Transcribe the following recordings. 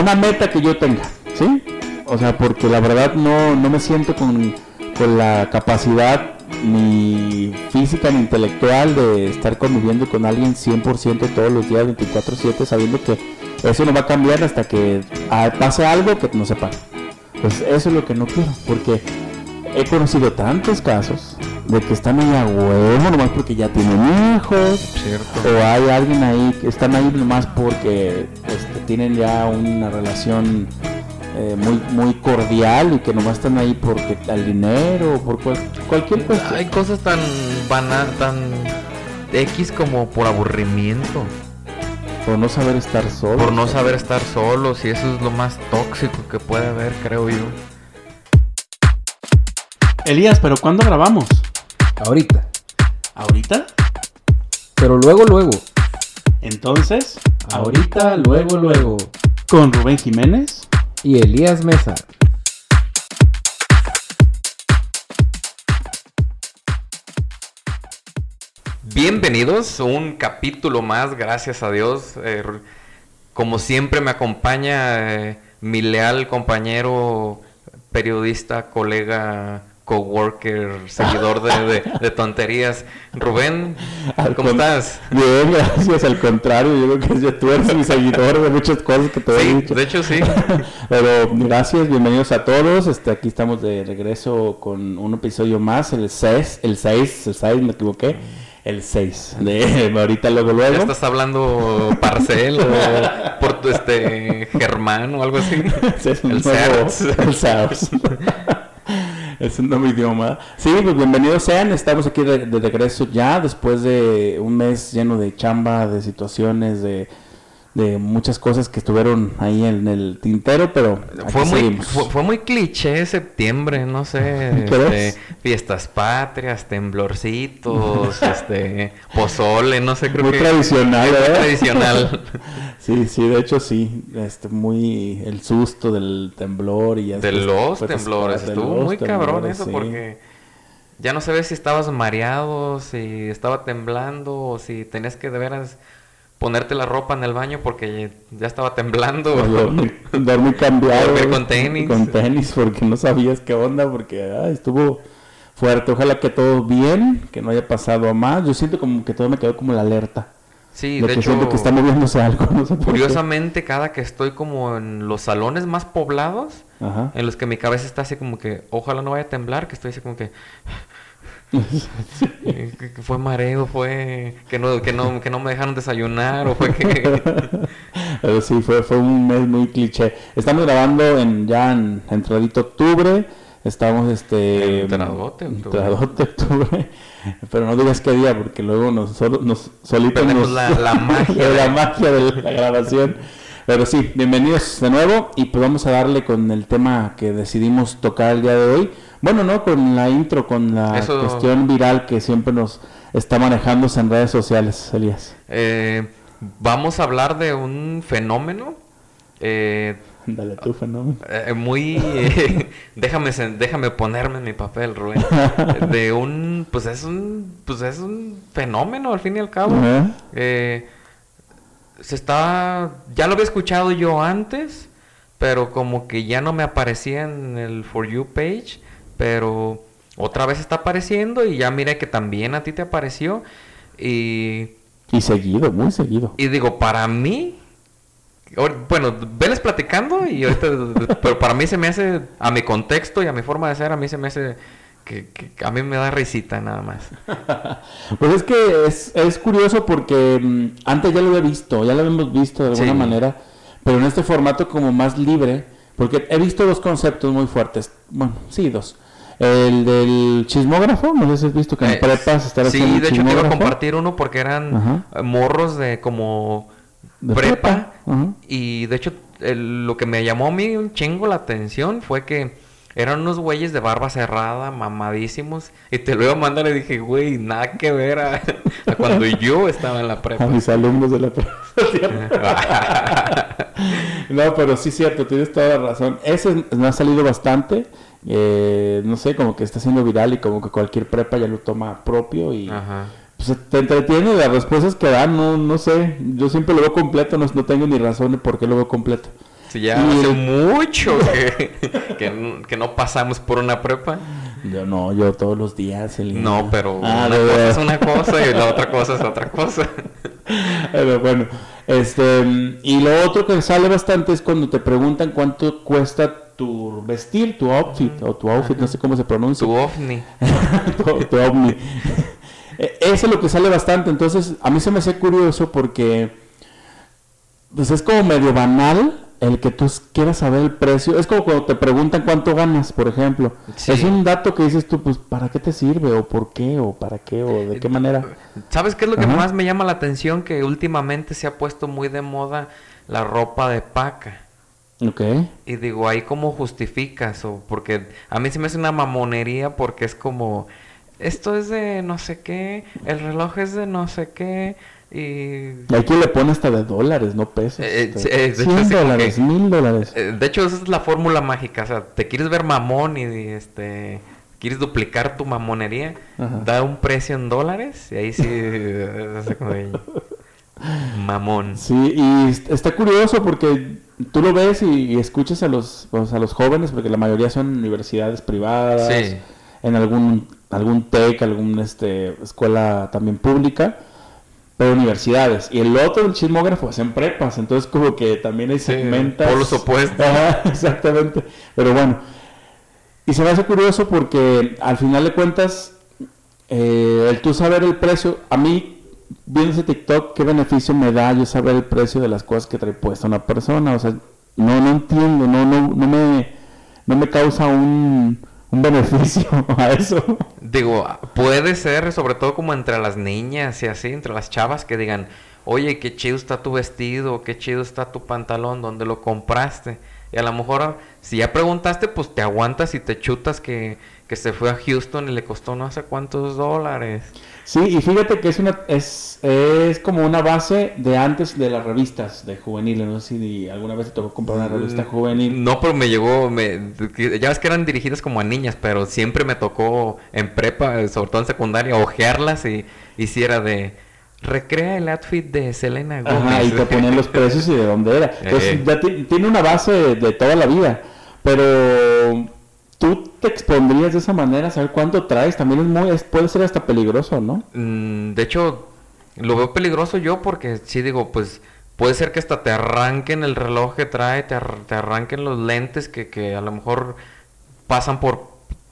una meta que yo tenga, ¿sí? O sea, porque la verdad no, no me siento con, con la capacidad ni física ni intelectual de estar conviviendo con alguien 100% todos los días 24/7 sabiendo que eso no va a cambiar hasta que pase algo que no sepa. Pues eso es lo que no quiero, porque he conocido tantos casos de que están ahí a huevo nomás porque ya tienen hijos, Cierto. o hay alguien ahí que están ahí nomás porque este, tienen ya una relación eh, muy muy cordial y que nomás están ahí porque al dinero o por cual- cualquier cuestión. Hay cosas tan bana, tan X como por aburrimiento, Por no saber estar solo. por no saber estar solos y eso es lo más tóxico que puede haber, creo yo. Elías, pero ¿cuándo grabamos? Ahorita. ¿Ahorita? Pero luego, luego. Entonces, Ahorita, luego, luego. con Rubén Jiménez. Y Elías Mesa. Bienvenidos a un capítulo más, gracias a Dios. Eh, como siempre me acompaña eh, mi leal compañero, periodista, colega, coworker, seguidor de, de- de tonterías. Rubén, ¿cómo estás? Bien, gracias. Al contrario, yo creo que ya tú eres mi seguidor de muchas cosas que te he Sí, dicho. de hecho sí. Pero gracias, bienvenidos a todos. Este, aquí estamos de regreso con un episodio más, el 6, el 6, el 6, me equivoqué. El 6 de ahorita luego ¿Ya luego. estás hablando Parcel o por tu este Germán o algo así? Un El nuevo- el. es un nuevo idioma. Sí, pues bienvenidos sean. Estamos aquí de, de regreso ya después de un mes lleno de chamba, de situaciones, de, de muchas cosas que estuvieron ahí en el tintero, pero Fue muy, fue, fue muy cliché septiembre, no sé, este, fiestas patrias, temblorcitos, este, pozole, no sé, creo Muy que tradicional, muy ¿eh? tradicional. Sí, sí, de hecho sí, este, muy el susto del temblor y ya de los temblores, de estuvo los muy cabrón eso sí. porque ya no sabes si estabas mareado, si estaba temblando o si tenías que de veras ponerte la ropa en el baño porque ya estaba temblando. O dormir, dormir cambiado. Dormir con tenis. Con tenis porque no sabías qué onda, porque ay, estuvo fuerte. Ojalá que todo bien, que no haya pasado a más. Yo siento como que todo me quedó como la alerta. Sí, de de que hecho, siento que está moviéndose algo, no sé curiosamente cada que estoy como en los salones más poblados, Ajá. en los que mi cabeza está así como que, ojalá no vaya a temblar, que estoy así como que, que- que fue mareo, fue que no, que no, que no me dejaron desayunar, o fue que Pero sí, fue, fue un mes muy cliché. Estamos grabando en ya en entradito octubre. Estamos este. Entradote octubre. entradote octubre. Pero no digas qué día, porque luego nos, nos solitos nos- la- la magia la magia de la grabación. Pero sí, bienvenidos de nuevo. Y pues vamos a darle con el tema que decidimos tocar el día de hoy. Bueno, no, con la intro, con la Eso- cuestión viral que siempre nos está manejándose en redes sociales, Elías. eh, vamos a hablar de un fenómeno eh, Dale tú, fenómeno. eh, muy déjame sen- déjame ponerme en mi papel Rubén de un pues es un pues es un fenómeno al fin y al cabo. Eh, se está ya lo había escuchado yo antes pero como que ya no me aparecía en el for you page pero otra vez está apareciendo y ya miré que también a ti te apareció y Y seguido, muy seguido. y digo, para mí, bueno, veles platicando y ahorita, pero para mí se me hace, a mi contexto y a mi forma de ser, a mí se me hace que, que a mí me da risita nada más. Pues es que es, es curioso porque mm, antes ya lo había visto, ya lo habíamos visto de alguna Sí. manera, pero en este formato como más libre, porque he visto dos conceptos muy fuertes, bueno, sí, dos. El del chismógrafo, no sé si has visto que en Eh, prepas estar sí, haciendo de hecho te iba a chismógrafo. compartir uno porque eran Ajá. morros de como De prepa, y de hecho el- lo que me llamó a mí un chingo la atención fue que eran unos güeyes de barba cerrada, mamadísimos, y te lo iba a mandar y dije, güey, nada que ver a, a cuando yo estaba en la prepa. A mis alumnos de la prepa. No, pero sí cierto, tienes toda la razón. Ese me ha salido bastante. Eh, no sé, como que está siendo viral y como que cualquier prepa ya lo toma propio y Ajá. pues, te entretiene las respuestas que dan, no, no sé. Yo siempre lo veo completo, no, no tengo ni razón de por qué lo veo completo. Si ya Y- hace mucho que, que, no pasamos por una prepa. Yo no, yo todos los días. el- No, pero Ah, una cosa es una cosa y la otra cosa es otra cosa. Pero bueno, este, y lo otro que sale bastante es cuando te preguntan cuánto cuesta tu vestir, tu outfit, o tu outfit, no sé cómo se pronuncia. Tu ovni. tu, tu ovni. Eh, Eso es lo que sale bastante, entonces a mí se me hace curioso porque pues es como medio banal el que tú quieras saber el precio. Es como cuando te preguntan cuánto ganas, por ejemplo. Sí. Es un dato que dices tú, pues, ¿para qué te sirve? ¿O por qué? ¿O para qué? ¿O de qué manera? ¿Sabes qué es lo que Ajá. más me llama la atención? Que últimamente se ha puesto muy de moda la ropa de paca. Ok. Y digo, ahí cómo justificas, o porque a mí se me hace una mamonería porque es como, esto es de no sé qué, el reloj es de no sé qué, y... Y aquí le pone hasta de dólares, no pesos. Eh, sí, eh, de hecho, 100 así como dólares, mil dólares. Eh, De hecho, esa es la fórmula mágica, o sea, te quieres ver mamón y, este... Quieres duplicar tu mamonería, Ajá. da un precio en dólares y ahí sí... mamón. Sí, y est- está curioso porque tú lo ves y, y escuchas a los, pues, a los jóvenes, porque la mayoría son universidades privadas, Sí. en algún algún TEC, alguna este, escuela también pública, pero universidades. Y el otro, el chismógrafo, es en prepas, entonces como que también hay Sí, segmentas. polos opuestos. Ajá, exactamente. Pero bueno, y se me hace curioso porque al final de cuentas, eh, el tú saber el precio, a mí, viendo ese TikTok, ¿qué beneficio me da yo saber el precio de las cosas que trae puesta una persona? O sea, no, no entiendo, no, no, no me, no me causa un, un beneficio a eso. Digo, puede ser, sobre todo como entre las niñas y así, entre las chavas que digan, oye, qué chido está tu vestido, qué chido está tu pantalón, ¿dónde lo compraste? Y a lo mejor, si ya preguntaste, pues te aguantas y te chutas que, que se fue a Houston y le costó no sé cuántos dólares. Sí, y fíjate que es una es, es como una base de antes de las revistas de juveniles. No sé si alguna vez te tocó comprar una revista juvenil. No, pero me llegó, me, ya ves que eran dirigidas como a niñas, pero siempre me tocó en prepa, sobre todo en secundaria, ojearlas y hiciera de recrea el outfit de Selena Gómez. Ajá, y te ponían los precios y de dónde era. Entonces Eh. ya ti- tiene una base de, de toda la vida. Pero tú te expondrías de esa manera, saber cuánto traes, también es muy, puede ser hasta peligroso, ¿no? Mm, de hecho, lo veo peligroso yo porque sí digo, pues puede ser que hasta te arranquen el reloj que trae, te, te arranquen los lentes que, que a lo mejor pasan por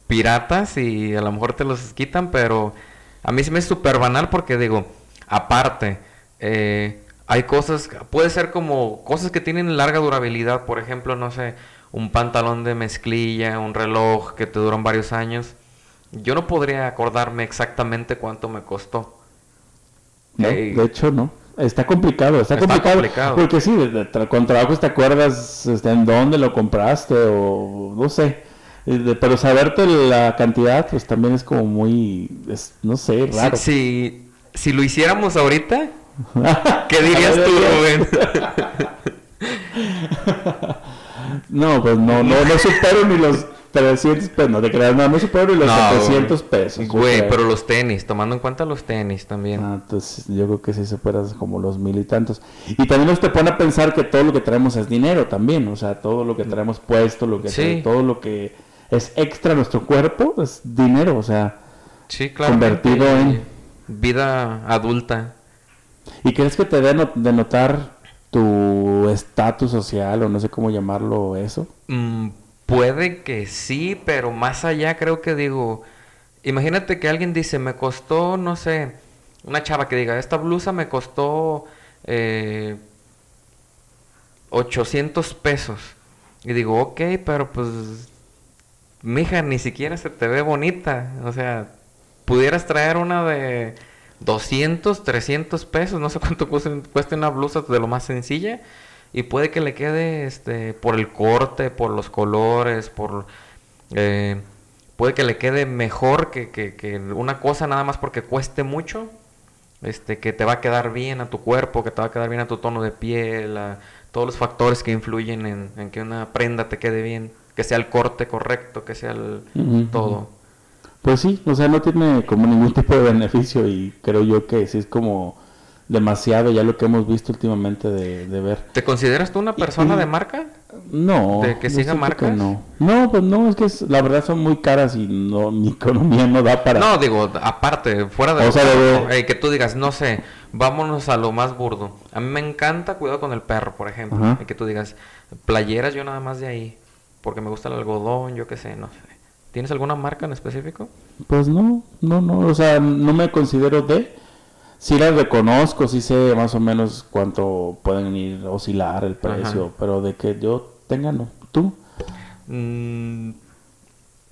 piratas y a lo mejor te los quitan, pero a mí se me es súper banal porque digo, aparte, eh, hay cosas, puede ser como cosas que tienen larga durabilidad, por ejemplo, no sé, un pantalón de mezclilla, un reloj que te duran varios años. Yo no podría acordarme exactamente cuánto me costó. ¿No? Ey. De hecho, no. Está complicado, está, Está complicado, complicado. Porque sí, con trabajos te acuerdas este, en dónde lo compraste o no sé. Eh, Pero saberte la cantidad, pues también es como muy, es- no sé, raro. si, si lo hiciéramos ahorita, ¿qué dirías tú, Rubén? No, pues no, no, no supero ni los 300 pesos, no te creas, no, no supero ni los No, 700 pesos. Güey, pero los tenis, tomando en cuenta los tenis también. Ah, entonces yo creo que sí superas como los mil y tantos. Y también nos te pone a pensar que todo lo que traemos es dinero también, o sea, todo lo que traemos puesto, lo que Sí. todo lo que es extra a nuestro cuerpo es dinero, o sea, Sí, claro. Convertido en- Vida adulta. ¿y crees que te dé no- de notar tu estatus social o no sé cómo llamarlo eso? Mm, puede que sí, pero más allá creo que digo, imagínate que alguien dice, me costó, no sé, una chava que diga, esta blusa me costó eh, 800 pesos. Y digo, ok, pero pues, mija, ni siquiera se te ve bonita. O sea, pudieras traer una de 200, 300 pesos, no sé cuánto cueste, una blusa de lo más sencilla. Y puede que le quede este por el corte, por los colores, por... eh, puede que le quede mejor que, que- que una cosa nada más porque cueste mucho. Este, que te va a quedar bien a tu cuerpo, que te va a quedar bien a tu tono de piel, a todos los factores que influyen en, en que una prenda te quede bien, que sea el corte correcto, que sea el todo. Pues sí, o sea, no tiene como ningún tipo de beneficio y creo yo que sí es como demasiado ya lo que hemos visto últimamente de, de ver. ¿Te consideras tú una persona y- de marca? No. ¿De que siga marcas? no. No, pues no, es que es- la verdad son muy caras y no, mi economía no da para... No, digo, aparte, fuera de... O sea, que- de- que tú digas, no sé, vámonos a lo más burdo. A mí me encanta cuidado con el perro, por ejemplo. Ajá. Y que tú digas, playeras yo nada más de ahí. Porque me gusta el algodón, yo qué sé, no sé. ¿Tienes alguna marca en específico? Pues no, no, no, o sea, no me considero de... Sí las reconozco, sí sé más o menos cuánto pueden ir a oscilar el precio, Ajá. pero de que yo tenga, no. ¿Tú? Mm,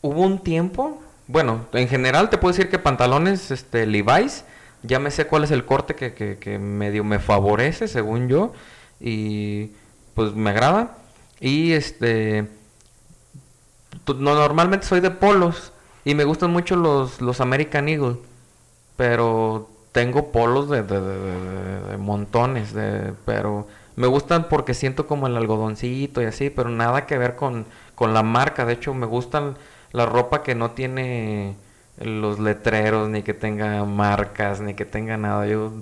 hubo un tiempo, bueno, en general te puedo decir que pantalones este, Levi's, ya me sé cuál es el corte que, que, que medio me favorece, según yo, y pues me agrada. Y este, no, normalmente soy de polos y me gustan mucho los, los American Eagle, pero tengo polos de, de- de- de- de montones, de, pero me gustan porque siento como el algodoncito y así, pero nada que ver con, con la marca. De hecho, me gustan la ropa que no tiene los letreros, ni que tenga marcas, ni que tenga nada. Yo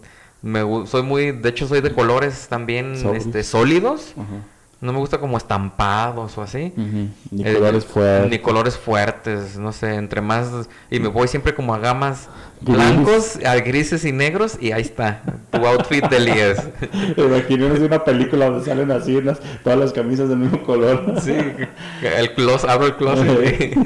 me soy muy, de hecho soy de colores también Sólidos. este, sólidos. No me gusta como estampados o así. Ni Eh, colores fuertes. Ni colores fuertes, no sé, entre más... Y me voy siempre como a gamas Gris. blancos, a grises y negros y ahí está, tu outfit de Elías. Imagínense una película donde salen así unas- todas las camisas del mismo color. sí, el closet, abro el closet.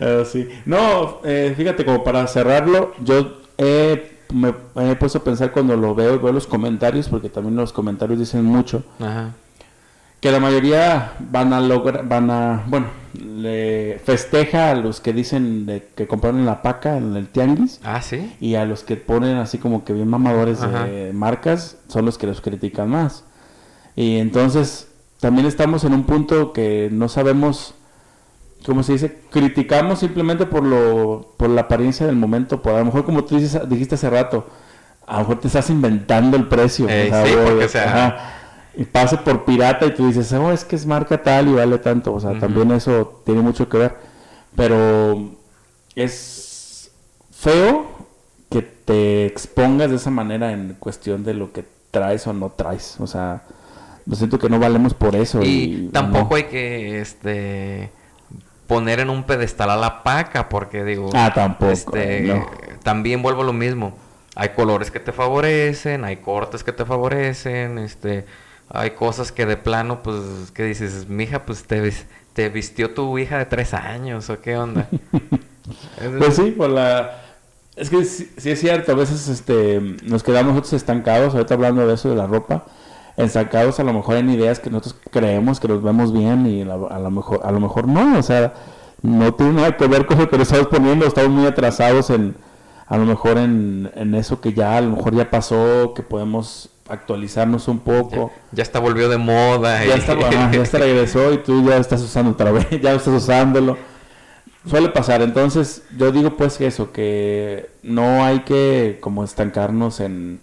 Eh, sí. No, eh, fíjate, como para cerrarlo, yo he, me he puesto a pensar cuando lo veo, veo los comentarios, porque también los comentarios dicen mucho, Ajá. Que la mayoría van a lograr, van a, bueno, le festeja a los que dicen de que compraron en la paca, en el tianguis, Ah, sí. y a los que ponen así como que bien mamadores Ajá. de marcas, son los que los critican más. Y entonces, también estamos en un punto que no sabemos, ¿cómo se dice? Criticamos simplemente por lo, por la apariencia del momento, por a lo mejor como tú dices, dijiste hace rato, a lo mejor te estás inventando el precio. Eh, sí, porque, o sea- ajá, y pase por pirata y tú dices, oh, es que es marca tal y vale tanto. O sea, también eso tiene mucho que ver. Pero es feo que te expongas de esa manera en cuestión de lo que traes o no traes. O sea, yo siento que no valemos por eso. Y Y, tampoco no. hay que, este, poner en un pedestal a la paca, porque digo, Ah, tampoco, este, no. también vuelvo a lo mismo. Hay colores que te favorecen, hay cortes que te favorecen, este, hay cosas que de plano, pues, que dices, mija, pues te, te vistió tu hija de tres años, o qué onda. Es- Pues sí, por la... Es que sí, sí es cierto, a veces este, nos quedamos nosotros estancados, ahorita hablando de eso de la ropa, estancados a lo mejor en ideas que nosotros creemos que nos vemos bien y la- a lo mejor a lo mejor no, o sea, no tiene nada que ver con lo que nos estamos poniendo, estamos muy atrasados en a lo mejor en, en eso que ya a lo mejor ya pasó, que podemos actualizarnos un poco. ya está volvió de moda. Ya y- está, ajá, ya se regresó y tú ya estás usando otra vez, ya estás usándolo. Suele pasar, entonces yo digo pues que eso, que no hay que como estancarnos en,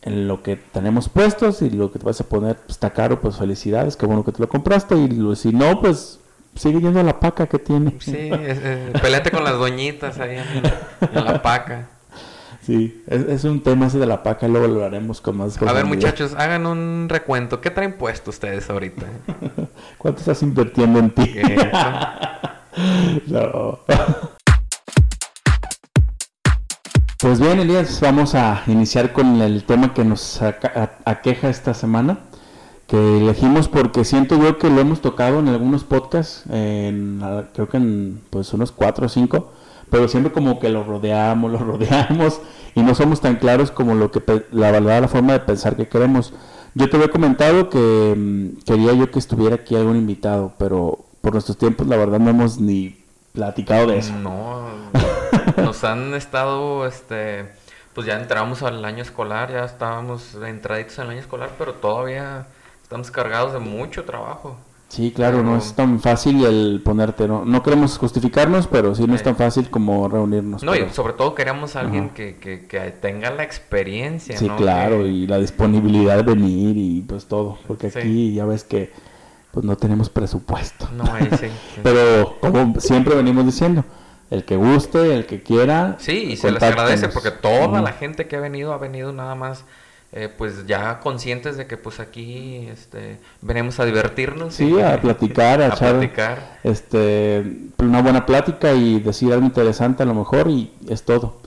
en lo que tenemos puestos y lo que te vas a poner pues, está caro, pues felicidades, qué bueno que te lo compraste y lo- si no, pues sigue yendo a la paca que tiene. Sí, es, eh, peleate con las doñitas ahí en, en la paca. Sí, es, es un tema ese de la paca, luego lo haremos con más A ver, muchachos, hagan un recuento. ¿Qué traen puesto ustedes ahorita? ¿Cuánto estás invirtiendo en ti? No. Pues bien, Elías, vamos a iniciar con el tema que nos aqueja esta semana, que elegimos porque siento yo que lo hemos tocado en algunos podcasts, en, creo que en pues unos cuatro o cinco, pero siempre como que lo rodeamos, lo rodeamos y no somos tan claros como lo que la verdad la forma de pensar que queremos. Yo te había comentado que mm, quería yo que estuviera aquí algún invitado, pero por nuestros tiempos la verdad no hemos ni platicado de eso. No, nos han estado, este, pues ya entramos al año escolar, ya estábamos entraditos en el año escolar, pero todavía estamos cargados de mucho trabajo. Sí, claro, no es tan fácil el ponerte, ¿no? No queremos justificarnos, pero sí no es tan fácil como reunirnos. No, y sobre todo queremos a alguien que, que, que tenga la experiencia, Sí, ¿no? claro, Que- y la disponibilidad de venir y pues todo, porque Sí. aquí ya ves que pues no tenemos presupuesto. No, ahí sí. sí. Pero como siempre venimos diciendo, el que guste, el que quiera. Sí, y se les agradece porque toda la gente que ha venido ha venido nada más eh, pues ya conscientes de que pues aquí este venimos a divertirnos. Sí, a platicar, a, a echar platicar. este, una buena plática y decir algo interesante a lo mejor y es todo.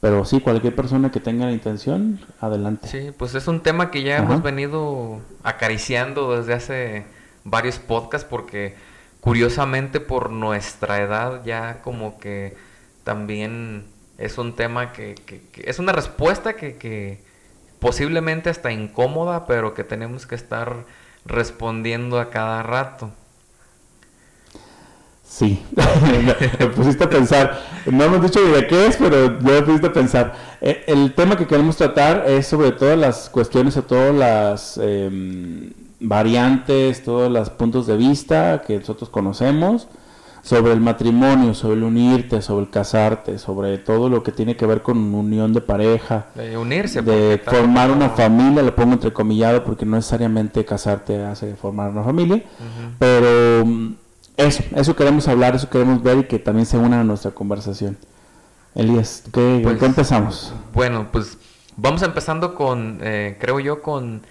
Pero sí, cualquier persona que tenga la intención, adelante. Sí, pues es un tema que ya Ajá. hemos venido acariciando desde hace varios podcasts porque curiosamente por nuestra edad ya como que también es un tema que, que- que- es una respuesta que, que posiblemente hasta incómoda, pero que tenemos que estar respondiendo a cada rato. Sí, me pusiste a pensar. No hemos dicho de qué es, pero ya me pusiste a pensar. Eh, El tema que queremos tratar es sobre todas las cuestiones o todas las em, variantes, todos los puntos de vista que nosotros conocemos sobre el matrimonio, sobre el unirte, sobre el casarte, sobre todo lo que tiene que ver con unión de pareja, De unirse. de formar una familia, lo pongo entrecomillado porque no necesariamente casarte hace formar una familia. Pero mm, eso, eso queremos hablar, eso queremos ver y que también se una a nuestra conversación. Elías, ¿qué, Pues, ¿qué empezamos? Bueno, pues vamos empezando con, eh, creo yo, con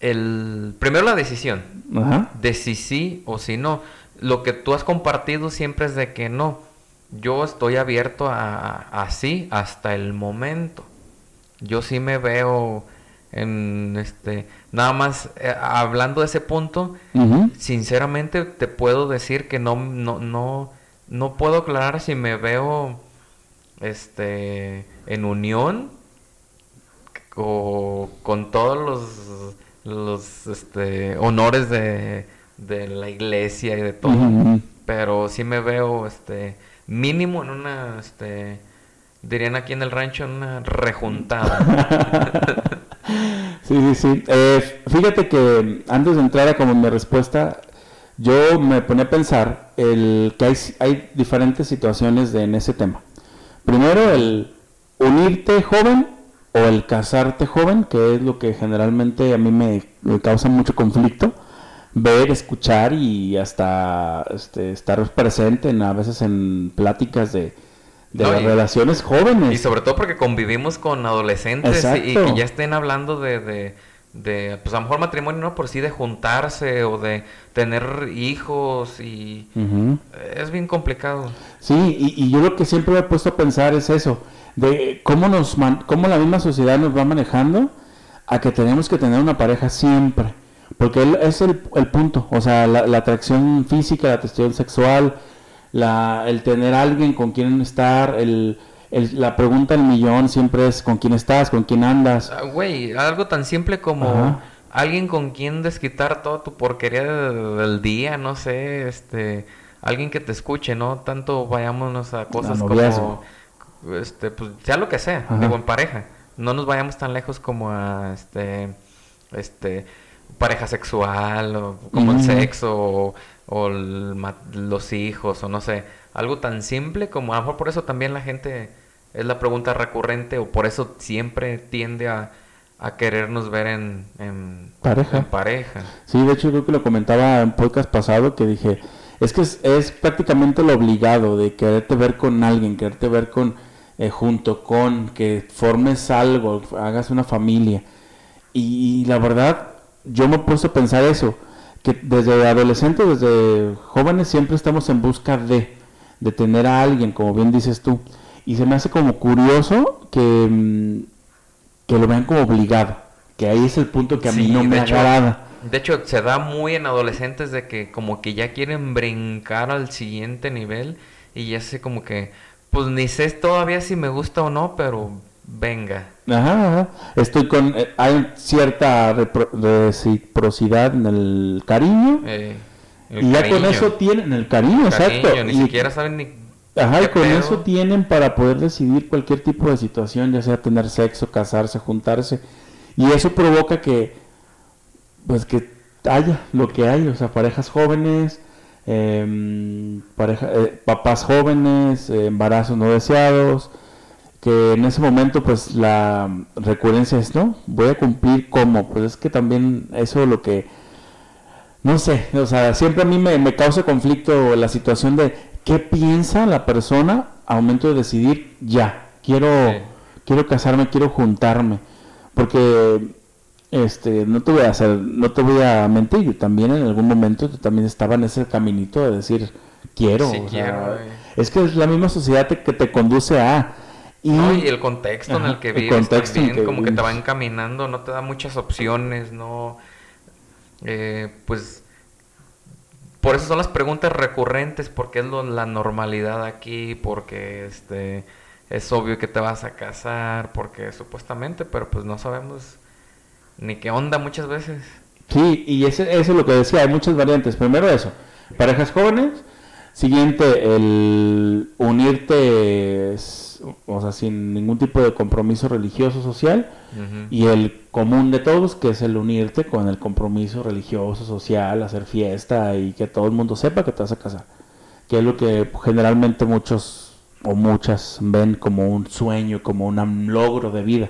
el primero la decisión. Ajá. de si sí o si no. Lo que tú has compartido siempre es de que no. Yo estoy abierto a, a sí hasta el momento. Yo sí me veo en este nada más eh, hablando de ese punto, sinceramente te puedo decir que no no no no puedo aclarar si me veo este en unión o con todos los los este honores de, de la iglesia y de todo pero sí me veo este mínimo en una este dirían aquí en el rancho en una rejuntada Sí, sí, sí. Eh, fíjate que antes de entrar a como mi respuesta, yo me ponía a pensar el que hay, hay diferentes situaciones de- en ese tema. Primero, el unirte joven o el casarte joven, que es lo que generalmente a mí me, me causa mucho conflicto. Ver, escuchar y hasta este, estar presente en, a veces en pláticas de, de No, las y- relaciones jóvenes. y sobre todo porque convivimos con adolescentes y, que ya estén hablando de, de, de, pues a lo mejor matrimonio no por sí de juntarse o de tener hijos y es bien complicado. Sí, y, y yo lo que siempre me he puesto a pensar es eso, de cómo nos man- cómo la misma sociedad nos va manejando a que tenemos que tener una pareja siempre, porque él- es el, el punto, o sea, la, la atracción física, la atracción sexual, la, el tener alguien con quien estar, el, el- la pregunta del millón siempre es con quién estás, con quién andas. Ah, Güey, algo tan simple como Ajá. alguien con quien desquitar toda tu porquería de- del día, no sé, este, alguien que te escuche, no tanto vayámonos a cosas como, este, pues sea lo que sea, Ajá. digo en pareja, no nos vayamos tan lejos como a, este, este, pareja sexual o como el sexo o, o el los hijos o no sé, algo tan simple como a lo mejor por eso también la gente es la pregunta recurrente o por eso siempre tiende a, a querernos ver en, en Pareja. en pareja. Sí, de hecho creo que lo comentaba en podcast pasado que dije, es que es, es prácticamente lo obligado de quererte ver con alguien, quererte ver con eh, junto con, que formes algo, hagas una familia. Y, la verdad, yo me puse a pensar eso, que desde adolescentes, desde jóvenes siempre estamos en busca de, de tener a alguien, como bien dices tú. Y se me hace como curioso que, mm, que lo vean como obligado, que ahí es el punto que a mí Sí, no me hecho, agrada. De hecho, se da muy en adolescentes de que como que ya quieren brincar al siguiente nivel y ya sé como que, pues ni sé todavía si me gusta o no, pero venga. Ajá, ajá. Estoy con. eh, hay cierta repro- reciprocidad en el cariño. eh, el y ya con eso tienen el cariño, cariño, exacto. Ni y, siquiera saben ni... ajá, y con pedo. eso tienen para poder decidir cualquier tipo de situación, ya sea tener sexo, casarse, juntarse. Y eso provoca que. Pues que haya lo que hay, o sea, parejas jóvenes. em, pareja, eh, papás jóvenes, eh, embarazos no deseados, que en ese momento pues la recurrencia es, no, voy a cumplir como, pues es que también eso es lo que, no sé, o sea, siempre a mí me, me causa conflicto la situación de qué piensa la persona al momento de decidir ya, quiero, Sí. quiero casarme, quiero juntarme. Porque este, no te voy a hacer, no te voy a mentir, yo también en algún momento yo también estaba en ese caminito de decir quiero. Sí o quiero, es que es la misma sociedad te- que te conduce a. Y, No, y el contexto en el que el vives en también, que como que te va encaminando, no te da muchas opciones, no... eh, pues... Por eso son las preguntas recurrentes, porque es lo- la normalidad aquí, porque este es obvio que te vas a casar, porque supuestamente, pero pues no sabemos ni qué onda muchas veces. Sí, y ese, eso es lo que decía, hay muchas variantes. Primero eso, parejas jóvenes. Siguiente, el unirte, o sea, sin ningún tipo de compromiso religioso social. Y el común de todos, que es el unirte con el compromiso religioso, social, hacer fiesta y que todo el mundo sepa que te vas a casar. Que es lo que generalmente muchos o muchas ven como un sueño, como un logro de vida.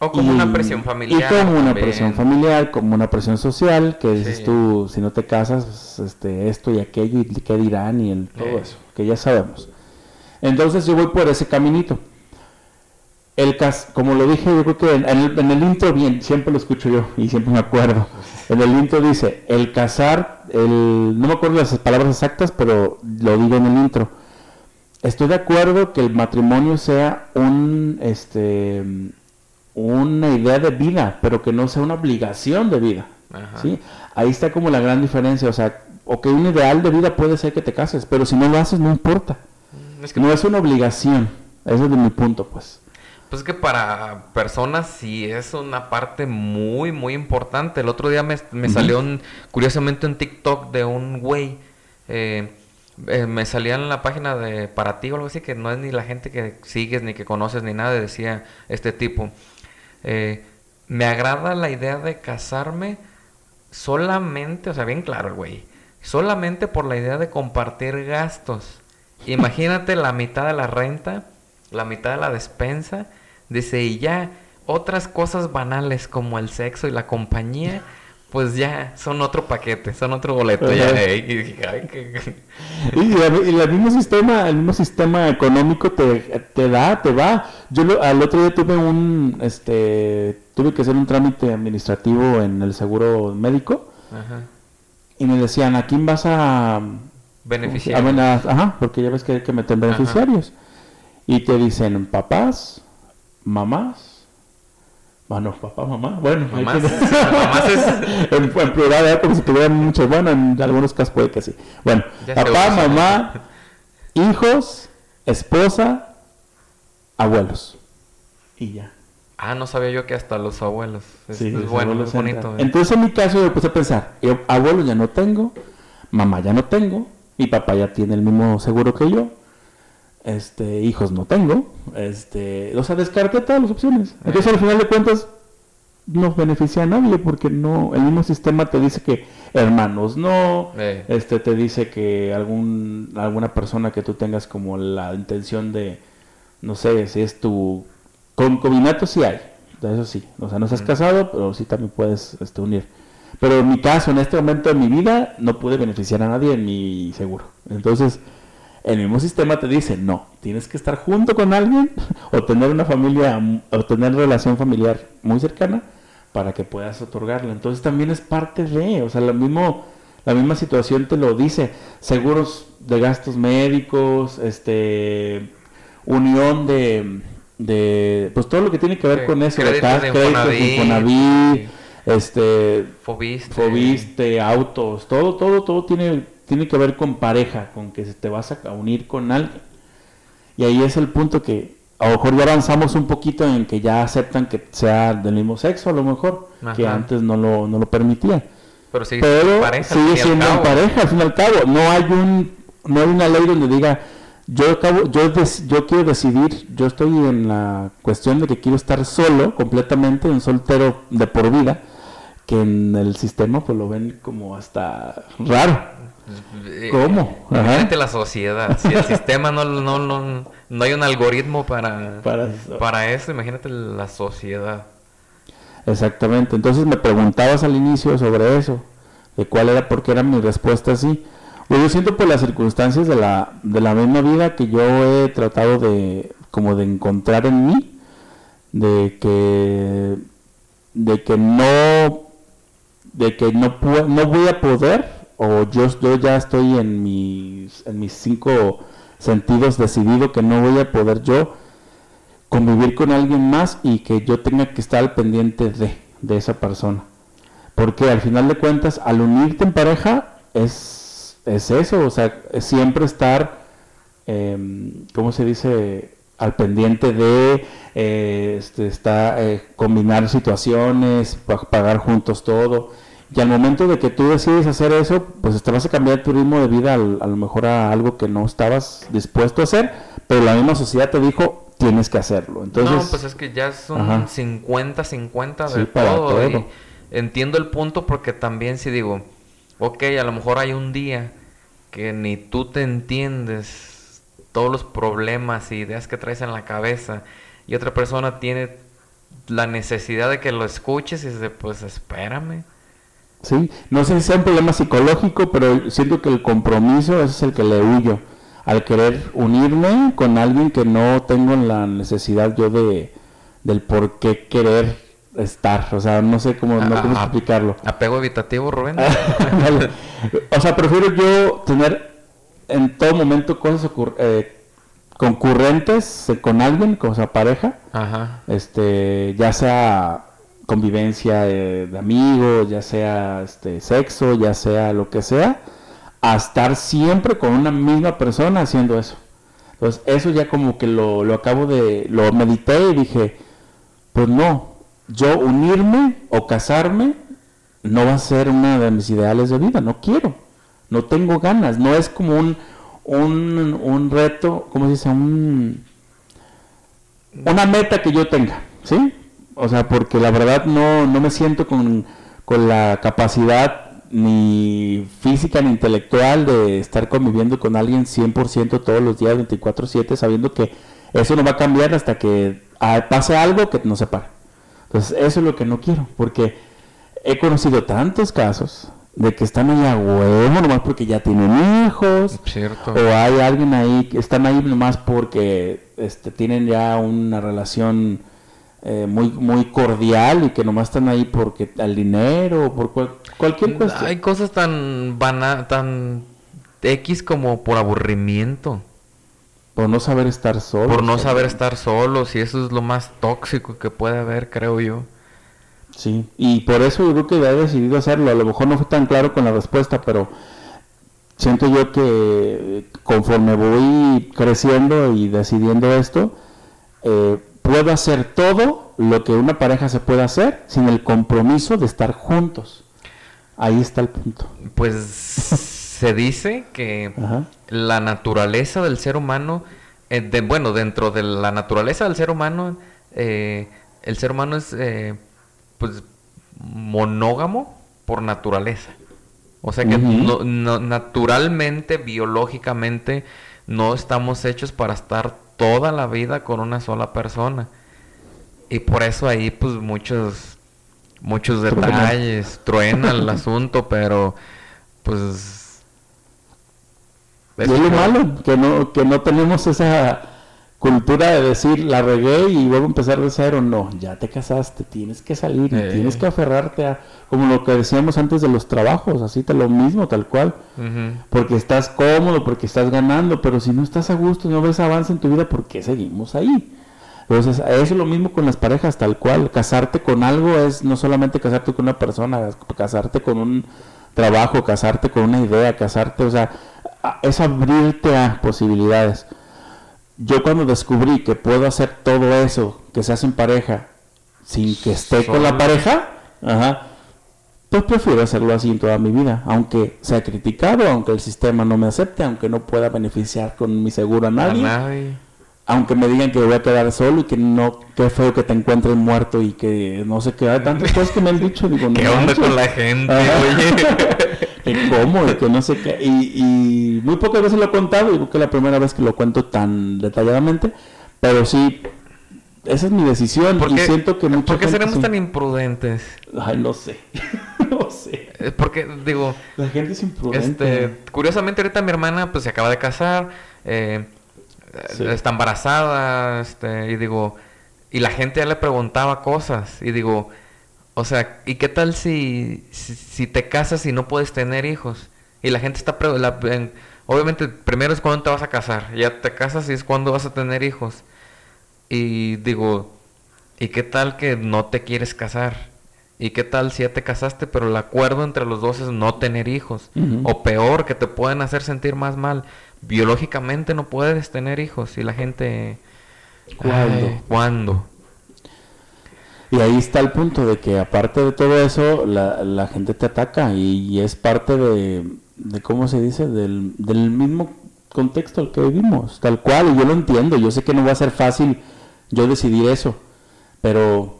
O como Y- una presión familiar. Y como una presión familiar, como una presión social, que dices Sí. tú, si no te casas, pues, este, esto y aquello, y qué dirán, y el, todo eso, que ya sabemos. Entonces yo voy por ese caminito. El cas como lo dije, yo creo que en, el, en el intro, bien, siempre lo escucho yo y siempre me acuerdo. En el intro dice, el casar, el, no me acuerdo las palabras exactas, pero lo digo en el intro. Estoy de acuerdo que el matrimonio sea un, este, una idea de vida, pero que no sea una obligación de vida. Ajá. ¿sí? Ahí está como la gran diferencia. O sea, o que un ideal de vida puede ser que te cases, pero si no lo haces, no importa. Es que No es una obligación. Ese es de mi punto, pues. Pues que para personas sí es una parte muy, muy importante. El otro día me, me salió un, curiosamente un TikTok de un güey. eh, eh, me salía en la página de para ti o algo así, que no es ni la gente que sigues, ni que conoces, ni nada. Decía este tipo. eh, me agrada la idea de casarme solamente, o sea, bien claro el güey. Solamente por la idea de compartir gastos. Imagínate la mitad de la renta, la mitad de la despensa. Dice, y ya otras cosas banales como el sexo y la compañía, pues ya son otro paquete, son otro boleto. Ya, eh, y dije, "Ay, qué- Y, el- y el mismo sistema, el mismo sistema económico te, te da, te va. Yo lo- al otro día tuve un, este, tuve que hacer un trámite administrativo en el seguro médico Ajá. y me decían, ¿a quién vas a Beneficiar. a ver, a- ajá, porque ya ves que hay que meter beneficiarios. Y te dicen papás, mamás. Bueno, papá, mamá. Bueno, Mamás. Mamás es- en, en plural, ¿eh? como si tuvieran muchos. Bueno, en algunos casos puede que sí. Bueno, Ya papá, mamá, hijos, esposa, abuelos. Y ya. Ah, no sabía yo que hasta los abuelos. Es, Sí, es los bueno, abuelos es bonito. eh. Entonces en mi caso yo puse a pensar, yo abuelos ya no tengo, mamá ya no tengo, mi papá ya tiene el mismo seguro que yo, este, hijos no tengo, este, o sea, descarté todas las opciones. Entonces al final de cuentas no beneficia a nadie porque no, el mismo sistema te dice que hermanos no, Eh. este te dice que algún alguna persona que tú tengas como la intención de no sé si es tu concubinato sí hay. Eso sí. O sea no estás casado pero sí también puedes este, unir pero en mi caso en este momento de mi vida no pude beneficiar a nadie en mi seguro entonces el mismo sistema te dice no tienes que estar junto con alguien o tener una familia o tener relación familiar muy cercana para que puedas otorgarla. Entonces también es parte de, o sea, lo mismo, la misma situación te lo dice, seguros de gastos médicos, este, unión de, de pues todo lo que tiene que ver Sí, con eso, de créditos de de Infonavit. Este, Fobiste. Fobiste, autos, todo, todo, todo tiene, tiene que ver con pareja, con que te vas a unir con alguien. Y ahí es el punto que a lo mejor ya avanzamos un poquito en que ya aceptan que sea del mismo sexo, a lo mejor, que antes no lo, no lo permitía. Pero sigue Pero siendo pareja. al sigue siendo en pareja, al fin y al cabo. No hay un, no hay una ley donde diga, yo acabo, yo, des- yo quiero decidir, yo estoy en la cuestión de que quiero estar solo, completamente, un soltero de por vida, que en el sistema pues lo ven como hasta raro. Eh, ¿Cómo? Imagínate la sociedad. Si el sistema no, no, no, no hay un algoritmo para, Para, para eso, imagínate la sociedad. Exactamente. Entonces me preguntabas al inicio sobre eso, de cuál era, por qué era mi respuesta así. Pues yo siento por las circunstancias de la, de la misma vida que yo he tratado de como de encontrar en mí, de que de que no de que no pu- no voy a poder o yo, yo ya estoy en mis en mis cinco sentidos decidido que no voy a poder yo convivir con alguien más y que yo tenga que estar al pendiente de, de esa persona. Porque al final de cuentas, al unirte en pareja, es, es eso, o sea, es siempre estar, eh, ¿cómo se dice? Al pendiente de eh, este, está, eh, combinar situaciones, pa- pagar juntos todo. Y al momento de que tú decides hacer eso, pues te vas a cambiar tu ritmo de vida al- a lo mejor a algo que no estabas dispuesto a hacer, pero la misma sociedad te dijo, tienes que hacerlo. Entonces, no, pues es que ya son Ajá. 50-50 Sí, de todo. y todo. entiendo el punto porque también si digo, ok, a lo mejor hay un día que ni tú te entiendes todos los problemas y ideas que traes en la cabeza y otra persona tiene la necesidad de que lo escuches y dice, pues espérame. Sí, no sé si sea un problema psicológico, pero siento que el compromiso ese es el que le huyo. Al querer unirme con alguien que no tengo la necesidad yo de del por qué querer estar. O sea, no sé cómo, no Ah, cómo ah, explicarlo. Apego evitativo, Rubén. O sea, prefiero yo tener en todo momento cosas eh, concurrentes eh, con alguien, con esa pareja, Ajá. este, ya sea convivencia de, de amigos, ya sea este sexo, ya sea lo que sea, a estar siempre con una misma persona haciendo eso. Entonces, eso ya como que lo, lo acabo de, lo medité y dije, pues no, yo unirme o casarme no va a ser una de mis ideales de vida, no quiero, no tengo ganas, no es como un, un, un reto, ¿cómo se dice? Un, una meta que yo tenga, ¿sí? O sea, porque la verdad no, no me siento con, con la capacidad ni física ni intelectual de estar conviviendo con alguien 100% todos los días, 24/7, sabiendo que eso no va a cambiar hasta que pase algo que nos separe. Entonces, eso es lo que no quiero, porque he conocido tantos casos de que están ahí a huevo nomás porque ya tienen hijos, Cierto. o hay alguien ahí que están ahí nomás porque este, tienen ya una relación eh, muy muy cordial y que nomás están ahí porque al dinero o por cual- cualquier cuestión. Hay cosas tan vana, tan X como por aburrimiento. por no saber estar solo. Por no saber estar solos y eso es lo más tóxico que puede haber, creo yo. Sí, y por eso yo creo que he decidido hacerlo. A lo mejor no fue tan claro con la respuesta, pero siento yo que conforme voy creciendo y decidiendo esto, eh, puedo hacer todo lo que una pareja se puede hacer sin el compromiso de estar juntos. Ahí está el punto. Pues se dice que Ajá. la naturaleza del ser humano, eh, de, bueno, dentro de la naturaleza del ser humano, eh, el ser humano es eh, pues monógamo por naturaleza. O sea que Ujú. no- no- naturalmente, biológicamente, no estamos hechos para estar toda la vida con una sola persona. Y por eso ahí pues muchos muchos detalles, truena el asunto, pero pues Y es lo malo, que no, que no tenemos esa cultura de decir la regué y luego empezar de cero. No, ya te casaste, tienes que salir, y Eh. tienes que aferrarte a, como lo que decíamos antes de los trabajos, así te lo mismo, tal cual. Porque estás cómodo, porque estás ganando, pero si no estás a gusto, no ves avance en tu vida, ¿por qué seguimos ahí? Entonces, eso es lo mismo con las parejas, tal cual. Casarte con algo es no solamente casarte con una persona, es casarte con un trabajo, casarte con una idea, casarte, o sea, a- es abrirte a posibilidades. Yo cuando descubrí que puedo hacer todo eso que se hace en pareja sin que esté con la pareja, ajá, pues prefiero hacerlo así en toda mi vida, aunque sea criticado, aunque el sistema no me acepte, aunque no pueda beneficiar con mi seguro a A nadie, nadie. Aunque me digan que voy a quedar solo y que no, qué feo que te encuentres muerto y que no sé qué, hay tantas cosas que me han dicho, digo, no ¿Qué onda manches. con la gente, oye? cómo, y que no sé qué, y, y muy pocas veces lo he contado, y creo que es la primera vez que lo cuento tan detalladamente, pero sí, esa es mi decisión ¿Por y siento que mucha ¿por qué seremos sí. tan imprudentes? Ay, no sé. no sé. Eh, Porque, digo, La gente es imprudente. este, curiosamente ahorita mi hermana pues se acaba de casar, eh, Sí. está embarazada, este, y digo, y la gente ya le preguntaba cosas, y digo, o sea, ¿y qué tal si, si, si te casas y no puedes tener hijos? Y la gente está, pre- la- en- obviamente, primero es cuando te vas a casar, ya te casas y es cuando vas a tener hijos. Y digo, ¿y qué tal que no te quieres casar? ¿Y qué tal si ya te casaste, pero el acuerdo entre los dos es no tener hijos? O peor, que te pueden hacer sentir más mal. Biológicamente no puedes tener hijos. Y la gente... ¿Cuándo? Ay, ¿Cuándo? Y ahí está el punto de que aparte de todo eso, la, la gente te ataca y, es parte de, de ¿cómo se dice? Del, del mismo contexto al que vivimos, tal cual, y yo lo entiendo, yo sé que no va a ser fácil yo decidir eso, pero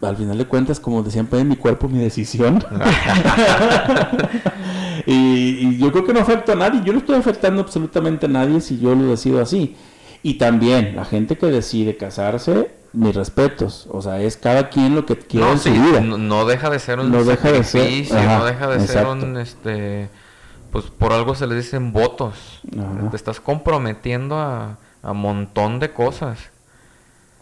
al final de cuentas, como decían, pues, mi cuerpo, mi decisión. y, y yo creo que no afecta a nadie, yo no estoy afectando absolutamente a nadie si yo lo decido así. Y también la gente que decide casarse, mis respetos. O sea, es cada quien lo que quiere no, en sí, su vida. no, no deja de ser un No deja de ser- ajá, no deja de exacto. ser un, este, pues por algo se le dicen votos. Ajá. Te estás comprometiendo a, a montón de cosas.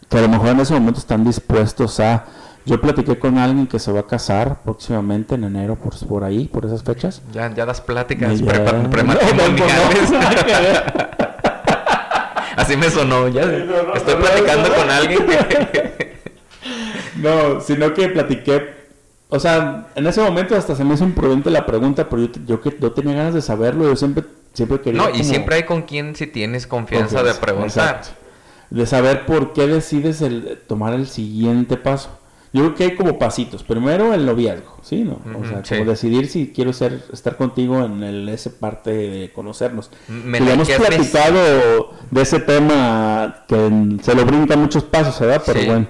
Que a lo mejor en ese momento están dispuestos a... Yo platiqué con alguien que se va a casar próximamente en enero, por, por ahí, por esas fechas. Ya, ya das pláticas No, prematrimoniales. no, no. Así me sonó. Ya estoy platicando con alguien que... No, sino que platiqué. O sea, en ese momento hasta se me hizo imprudente la pregunta, pero yo, yo que yo tenía ganas de saberlo. Yo siempre, siempre quería. No, y como siempre hay con quien si tienes confianza, de preguntar. exacto. De saber por qué decides el, tomar el siguiente paso. Yo creo que hay como pasitos. Primero el noviazgo, ¿sí? ¿no? o sea, sí. como decidir si quiero ser, estar contigo en el, esa parte de conocernos. Me hemos platicado de ese tema que se lo brinca muchos pasos, ¿verdad? Pero Sí. bueno.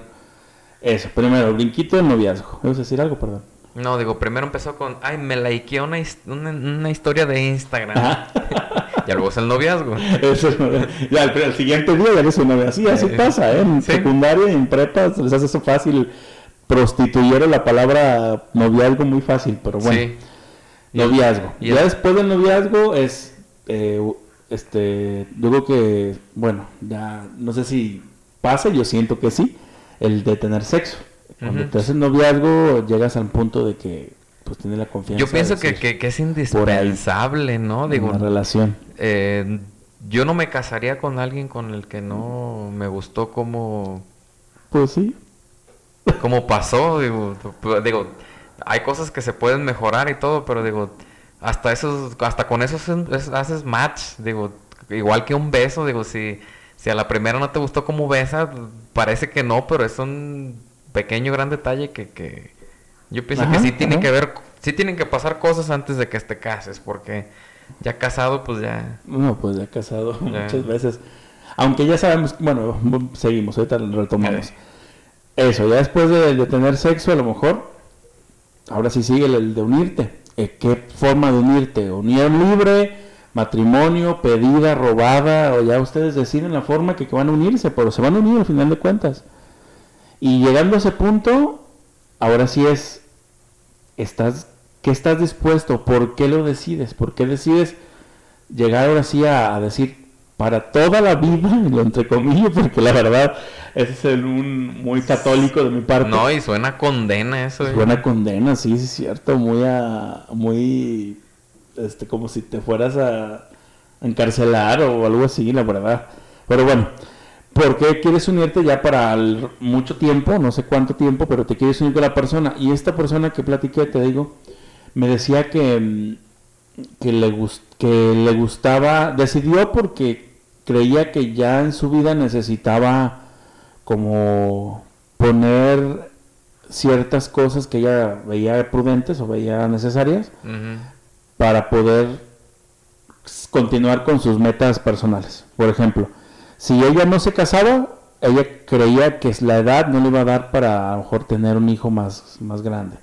Eso, primero, brinquito del noviazgo. ¿Ibas a decir algo? Perdón. No, digo, primero empezó con, ay, me likeé una, una, una historia de Instagram. y luego es el noviazgo. Eso ya el, el siguiente día ya eres una novia. Sí, así Eh, pasa, ¿eh? En sí. secundaria en prepa les hace eso fácil. Prostituyeron la palabra noviazgo muy fácil, pero bueno. Sí. Noviazgo. y ya después del noviazgo es, eh, este, yo creo que, bueno, ya no sé si pasa, yo siento que sí, el de tener sexo. Cuando Ujú. te haces noviazgo, llegas al punto de que, pues, tienes la confianza. Yo pienso de que, decir, que, que es ahí, indispensable, ¿no? Digo, una relación. eh, yo no me casaría con alguien con el que no me gustó como, Pues sí. Como pasó. Digo, digo, hay cosas que se pueden mejorar y todo, pero digo, hasta esos, hasta con eso es- es- haces match. Digo, igual que un beso, digo, si, si a la primera no te gustó como besa, parece que no, pero es un pequeño gran detalle que, que yo pienso que sí tiene que ver, sí tienen que pasar cosas antes de que te cases, porque ya casado, pues ya. No, pues ya casado Ya. muchas veces. Aunque ya sabemos, bueno, seguimos, ahorita lo retomamos. Eso, ya después de, tener sexo, a lo mejor, ahora sí sigue el, de unirte. Eh, ¿Qué forma de unirte? Unión libre, matrimonio, pedida, robada, o ya ustedes deciden la forma que, que van a unirse, pero se van a unir al final de cuentas. Y llegando a ese punto, ahora sí es, estás, ¿qué estás dispuesto? ¿Por qué lo decides? ¿Por qué decides llegar ahora sí a, a decir para toda la vida, lo entre comillas, porque la verdad, ese es el, un muy católico de mi parte. No, y suena condena eso. Es ¿eh? buena condena, sí, sí es cierto, muy a, muy, este, como si te fueras a encarcelar o algo así, la verdad. Pero bueno, ¿por qué quieres unirte ya para el- mucho tiempo? No sé cuánto tiempo, pero te quieres unir con la persona. Y esta persona que platiqué, te digo, me decía que, mm, que, le, que le gustaba, decidió porque creía que ya en su vida necesitaba como poner ciertas cosas que ella veía prudentes o veía necesarias para poder continuar con sus metas personales. Por ejemplo, si ella no se casaba, ella creía que la edad no le iba a dar para a lo mejor tener un hijo más, más grande.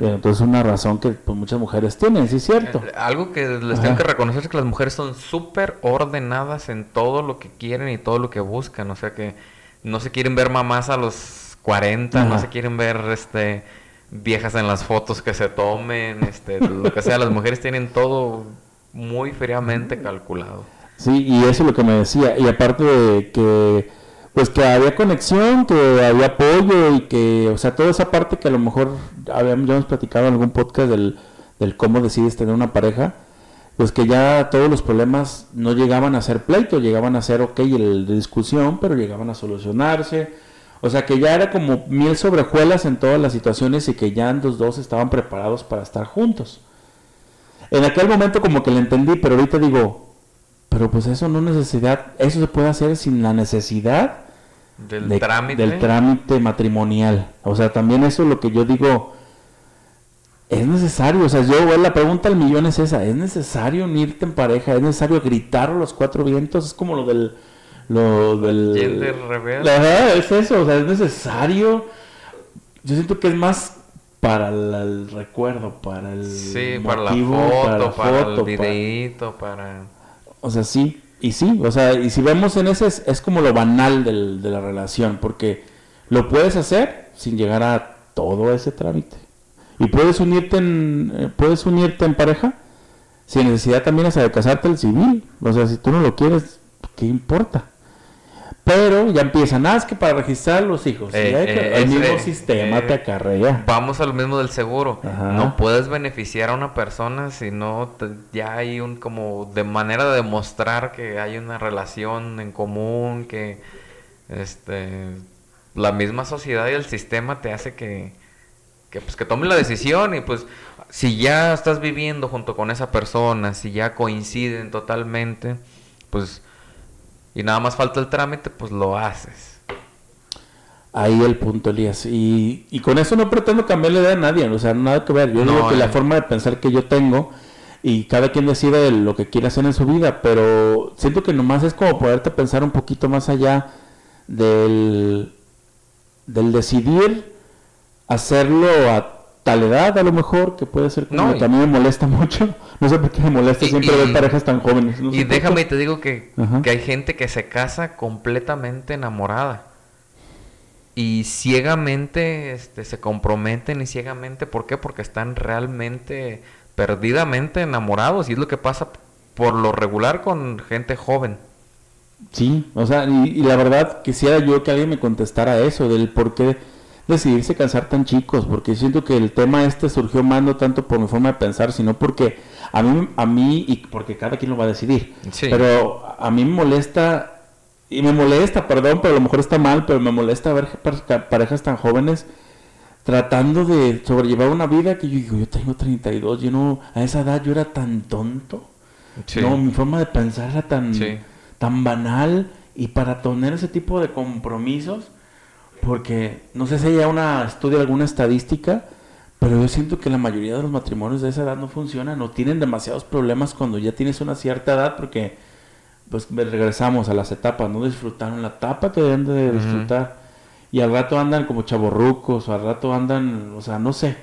Entonces es una razón que pues, muchas mujeres tienen, sí es cierto. Eh, Algo que les Ajá. tengo que reconocer es que las mujeres son súper ordenadas en todo lo que quieren y todo lo que buscan. O sea que no se quieren ver mamás a los 40, no se quieren ver este viejas en las fotos que se tomen, este, lo que sea, las mujeres tienen todo muy fríamente calculado. Sí, y eso es lo que me decía. Y aparte de que, pues que había conexión, que había apoyo y que, o sea, toda esa parte que a lo mejor habíamos, ya hemos platicado en algún podcast del, del cómo decides tener una pareja, pues que ya todos los problemas no llegaban a ser pleito, llegaban a ser, ok, el de discusión, pero llegaban a solucionarse. O sea, que ya era como miel sobre hojuelas en todas las situaciones y que ya los dos estaban preparados para estar juntos. En aquel momento como que le entendí, pero ahorita digo, pero pues eso no necesidad, eso se puede hacer sin la necesidad Del de- trámite. del trámite matrimonial. O sea, también eso es lo que yo digo, es necesario, o sea, yo la pregunta al millón es esa, ¿es necesario unirte en pareja? ¿Es necesario gritar a los cuatro vientos? Es como lo del... Lo del Gender reveal. Ajá, es eso, o sea, es necesario. Yo siento que es más para la- el recuerdo, para el Sí, para la motivo, foto, para, foto, el videíto, para... o sea, sí, y sí, o sea, y si vemos en ese es, es como lo banal del- de la relación, porque lo puedes hacer sin llegar a todo ese trámite. Y puedes unirte en, eh, puedes unirte en pareja sin necesidad también hasta de casarte el civil. O sea, si tú no lo quieres, ¿qué importa? Pero ya empiezan, ah, es que para registrar los hijos, Eh, ya eh, el mismo sistema eh, te acarrea. Vamos a lo mismo del seguro. Ajá. No puedes beneficiar a una persona si no te- ya hay un como de manera de demostrar que hay una relación en común, que este la misma sociedad y el sistema te hace que que pues que tome la decisión y pues si ya estás viviendo junto con esa persona, si ya coinciden totalmente, pues y nada más falta el trámite, pues lo haces. Ahí el punto, Elías. Y, y con eso no pretendo cambiarle idea a nadie, o sea, nada que ver. Yo No, digo que eh. la forma de pensar que yo tengo y cada quien decide lo que quiere hacer en su vida, pero siento que nomás es como poderte pensar un poquito más allá del, del decidir hacerlo a tal edad, a lo mejor, que puede ser como No, mí me molesta mucho. No sé por qué me molesta Y- siempre y- ver parejas tan jóvenes. no Y déjame y te digo que, que hay gente que se casa completamente enamorada. Y ciegamente este, se comprometen y ciegamente, ¿por qué? Porque están realmente, perdidamente enamorados. Y es lo que pasa por lo regular con gente joven. Sí, o sea, y, y la verdad quisiera yo que alguien me contestara eso, del por qué decidirse casar tan chicos, porque siento que el tema este surgió más no tanto por mi forma de pensar, sino porque a mí, a mí y porque cada quien lo va a decidir, Sí. pero a mí me molesta, y me molesta, perdón, pero a lo mejor está mal, pero me molesta ver par- parejas tan jóvenes tratando de sobrellevar una vida que yo digo, yo tengo 32, yo no, a esa edad yo era tan tonto. Sí. No, mi forma de pensar era tan, Sí. tan banal y para tener ese tipo de compromisos, porque no sé si haya una estudio, alguna estadística, pero yo siento que la mayoría de los matrimonios de esa edad no funcionan o tienen demasiados problemas cuando ya tienes una cierta edad, porque pues regresamos a las etapas, no disfrutaron la etapa que deben de disfrutar y al rato andan como chaborrucos o al rato andan, o sea, no sé.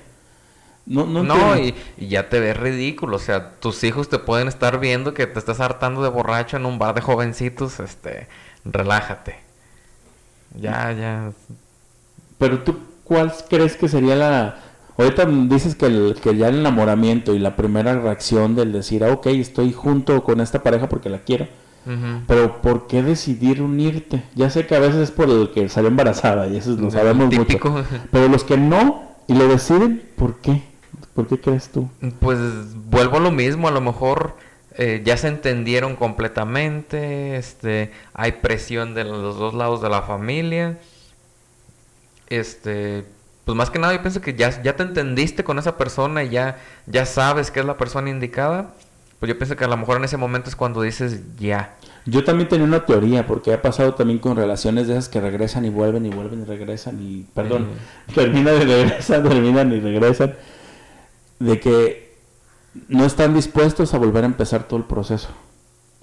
No, no, No, y, y ya te ves ridículo. O sea, tus hijos te pueden estar viendo que te estás hartando de borracho en un bar de jovencitos. Este, relájate. Ya, ya. Pero tú, ¿cuál crees que sería la... Ahorita dices que, el, que ya el enamoramiento y la primera reacción del decir, ah, ok, estoy junto con esta pareja porque la quiero. Pero ¿por qué decidir unirte? Ya sé que a veces es por el que salió embarazada y eso lo sabemos típico. mucho. Pero los que no y lo deciden, ¿por qué? ¿Por qué crees tú? Pues vuelvo a lo mismo, a lo mejor eh, ya se entendieron completamente, este, hay presión de los dos lados de la familia, este, pues más que nada yo pienso que ya, ya te entendiste con esa persona y ya, ya sabes que es la persona indicada, pues yo pienso que a lo mejor en ese momento es cuando dices ya. Yo también tenía una teoría, porque ha pasado también con relaciones de esas que regresan y vuelven y vuelven y regresan y, perdón, terminan y regresan, terminan y regresan, de que no están dispuestos a volver a empezar todo el proceso.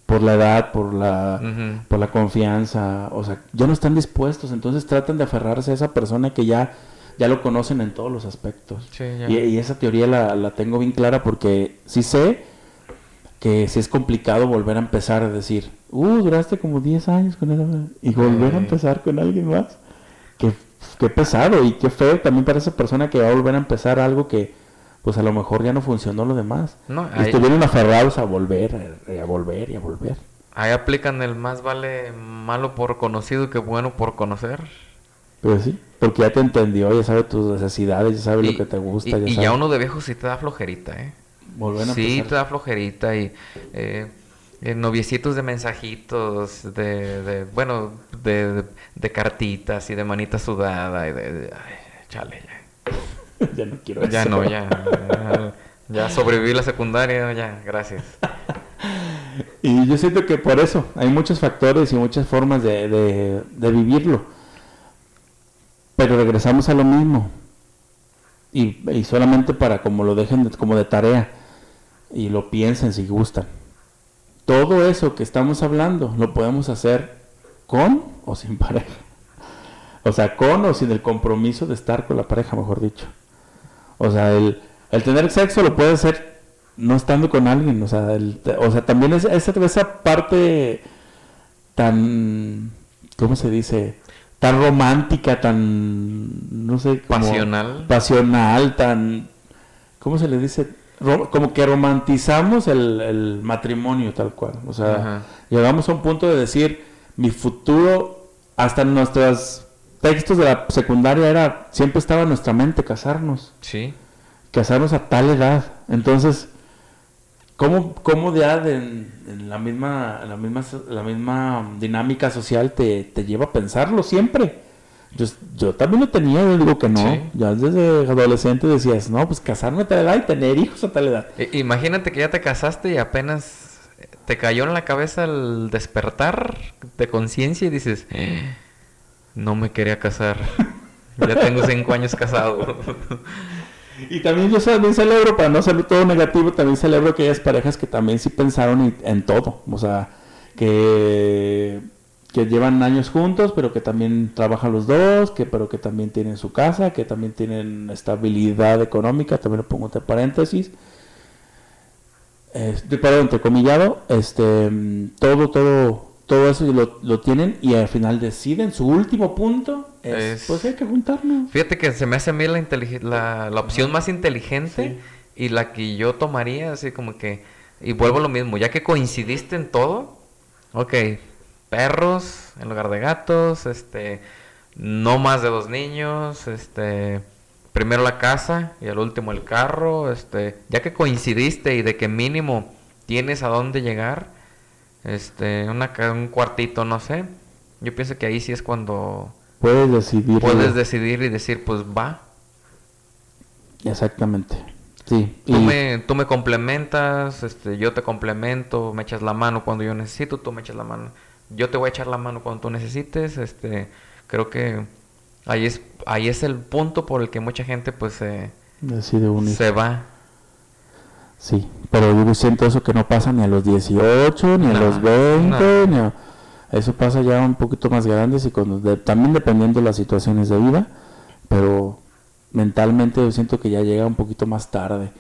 Por la edad, por la, por la confianza, o sea, ya no están dispuestos, entonces tratan de aferrarse a esa persona que ya, ya lo conocen en todos los aspectos. Sí. Y, y esa teoría la, la tengo bien clara porque sí sé que sí es complicado volver a empezar a decir, Uh, duraste como 10 años con él. Y volver a empezar con alguien más. Qué, qué pesado y qué feo también para esa persona que va a volver a empezar algo que, pues a lo mejor ya no funcionó lo demás. No, y ahí- estuvieron aferrados a volver, a, a volver y a volver. Ahí aplican el más vale malo por conocido que bueno por conocer. Pero sí, porque ya te entendió, ya sabe tus necesidades, ya sabe y, lo que te gusta. y- ya y sabe. ya uno de viejo sí te da flojerita, ¿eh? Volver a Sí, empezar. te da flojerita y eh, eh, noviecitos de mensajitos, de, de bueno, de, de- de cartitas y de manita sudada y de... de- ay, chale, ya. ya no quiero Ya eso. no, ya, ya. Ya sobreviví la secundaria, ya, gracias. Y yo siento que por eso hay muchos factores y muchas formas de, de- de vivirlo. Pero regresamos a lo mismo. Y, y solamente para como lo dejen de- como de tarea y lo piensen si gustan. Todo eso que estamos hablando lo podemos hacer con o sin pareja. O sea, con o sin el compromiso de estar con la pareja, mejor dicho. O sea, el, el tener sexo lo puede hacer no estando con alguien. O sea, el- o sea también es, esa, esa parte tan, ¿cómo se dice? Tan romántica, tan, no sé, como- Pasional. Pasional, tan, ¿cómo se le dice? Ro- como que romantizamos el, el matrimonio tal cual. O sea, Ajá. llegamos a un punto de decir, mi futuro, hasta en nuestros textos de la secundaria era, siempre estaba en nuestra mente casarnos Sí. casarnos a tal edad. Entonces, ¿cómo, cómo ya de, en, en la misma la misma la misma dinámica social te, te lleva a pensarlo siempre? Yo, yo también lo tenía, yo digo que no. Sí. Ya desde adolescente decías, no, pues casarme a tal edad y tener hijos a tal edad. I- imagínate que ya te casaste y apenas te cayó en la cabeza el despertar de conciencia y dices, "Eh, no me quería casar. Ya tengo cinco años casado. Y también yo también celebro, para no ser todo negativo, también celebro aquellas parejas que también sí pensaron en, todo. O sea, que, que llevan años juntos, pero que también trabajan los dos, que pero que también tienen su casa, que también tienen estabilidad económica, también lo pongo entre paréntesis. Este, perdón, entrecomillado, este, mm, todo, todo, todo eso lo, lo tienen y al final deciden, su último punto es, Es- pues hay que juntarnos. Fíjate que se me hace a mí la, intelig- la, la opción más inteligente y la que yo tomaría, así como que, y vuelvo a lo mismo, ya que coincidiste en todo, ok, perros en lugar de gatos, este, no más de dos niños, este, primero la casa y al último el carro, este, ya que coincidiste y de que mínimo tienes a dónde llegar, este, una, un cuartito, no sé, yo pienso que ahí sí es cuando Puedes decidir. puedes decidir y decir, pues va. Exactamente. Sí. Tú, y- me, tú me complementas, este, yo te complemento, me echas la mano cuando yo necesito, tú me echas la mano. Yo te voy a echar la mano cuando tú necesites. Este, creo que ahí es, ahí es el punto por el que mucha gente pues se, decide unir. se va. Sí, pero yo siento eso que no pasa ni a los 18, ni a los 20, no. ni a- Eso pasa ya un poquito más grandes y cuando de- también dependiendo de las situaciones de vida, pero mentalmente yo siento que ya llega un poquito más tarde.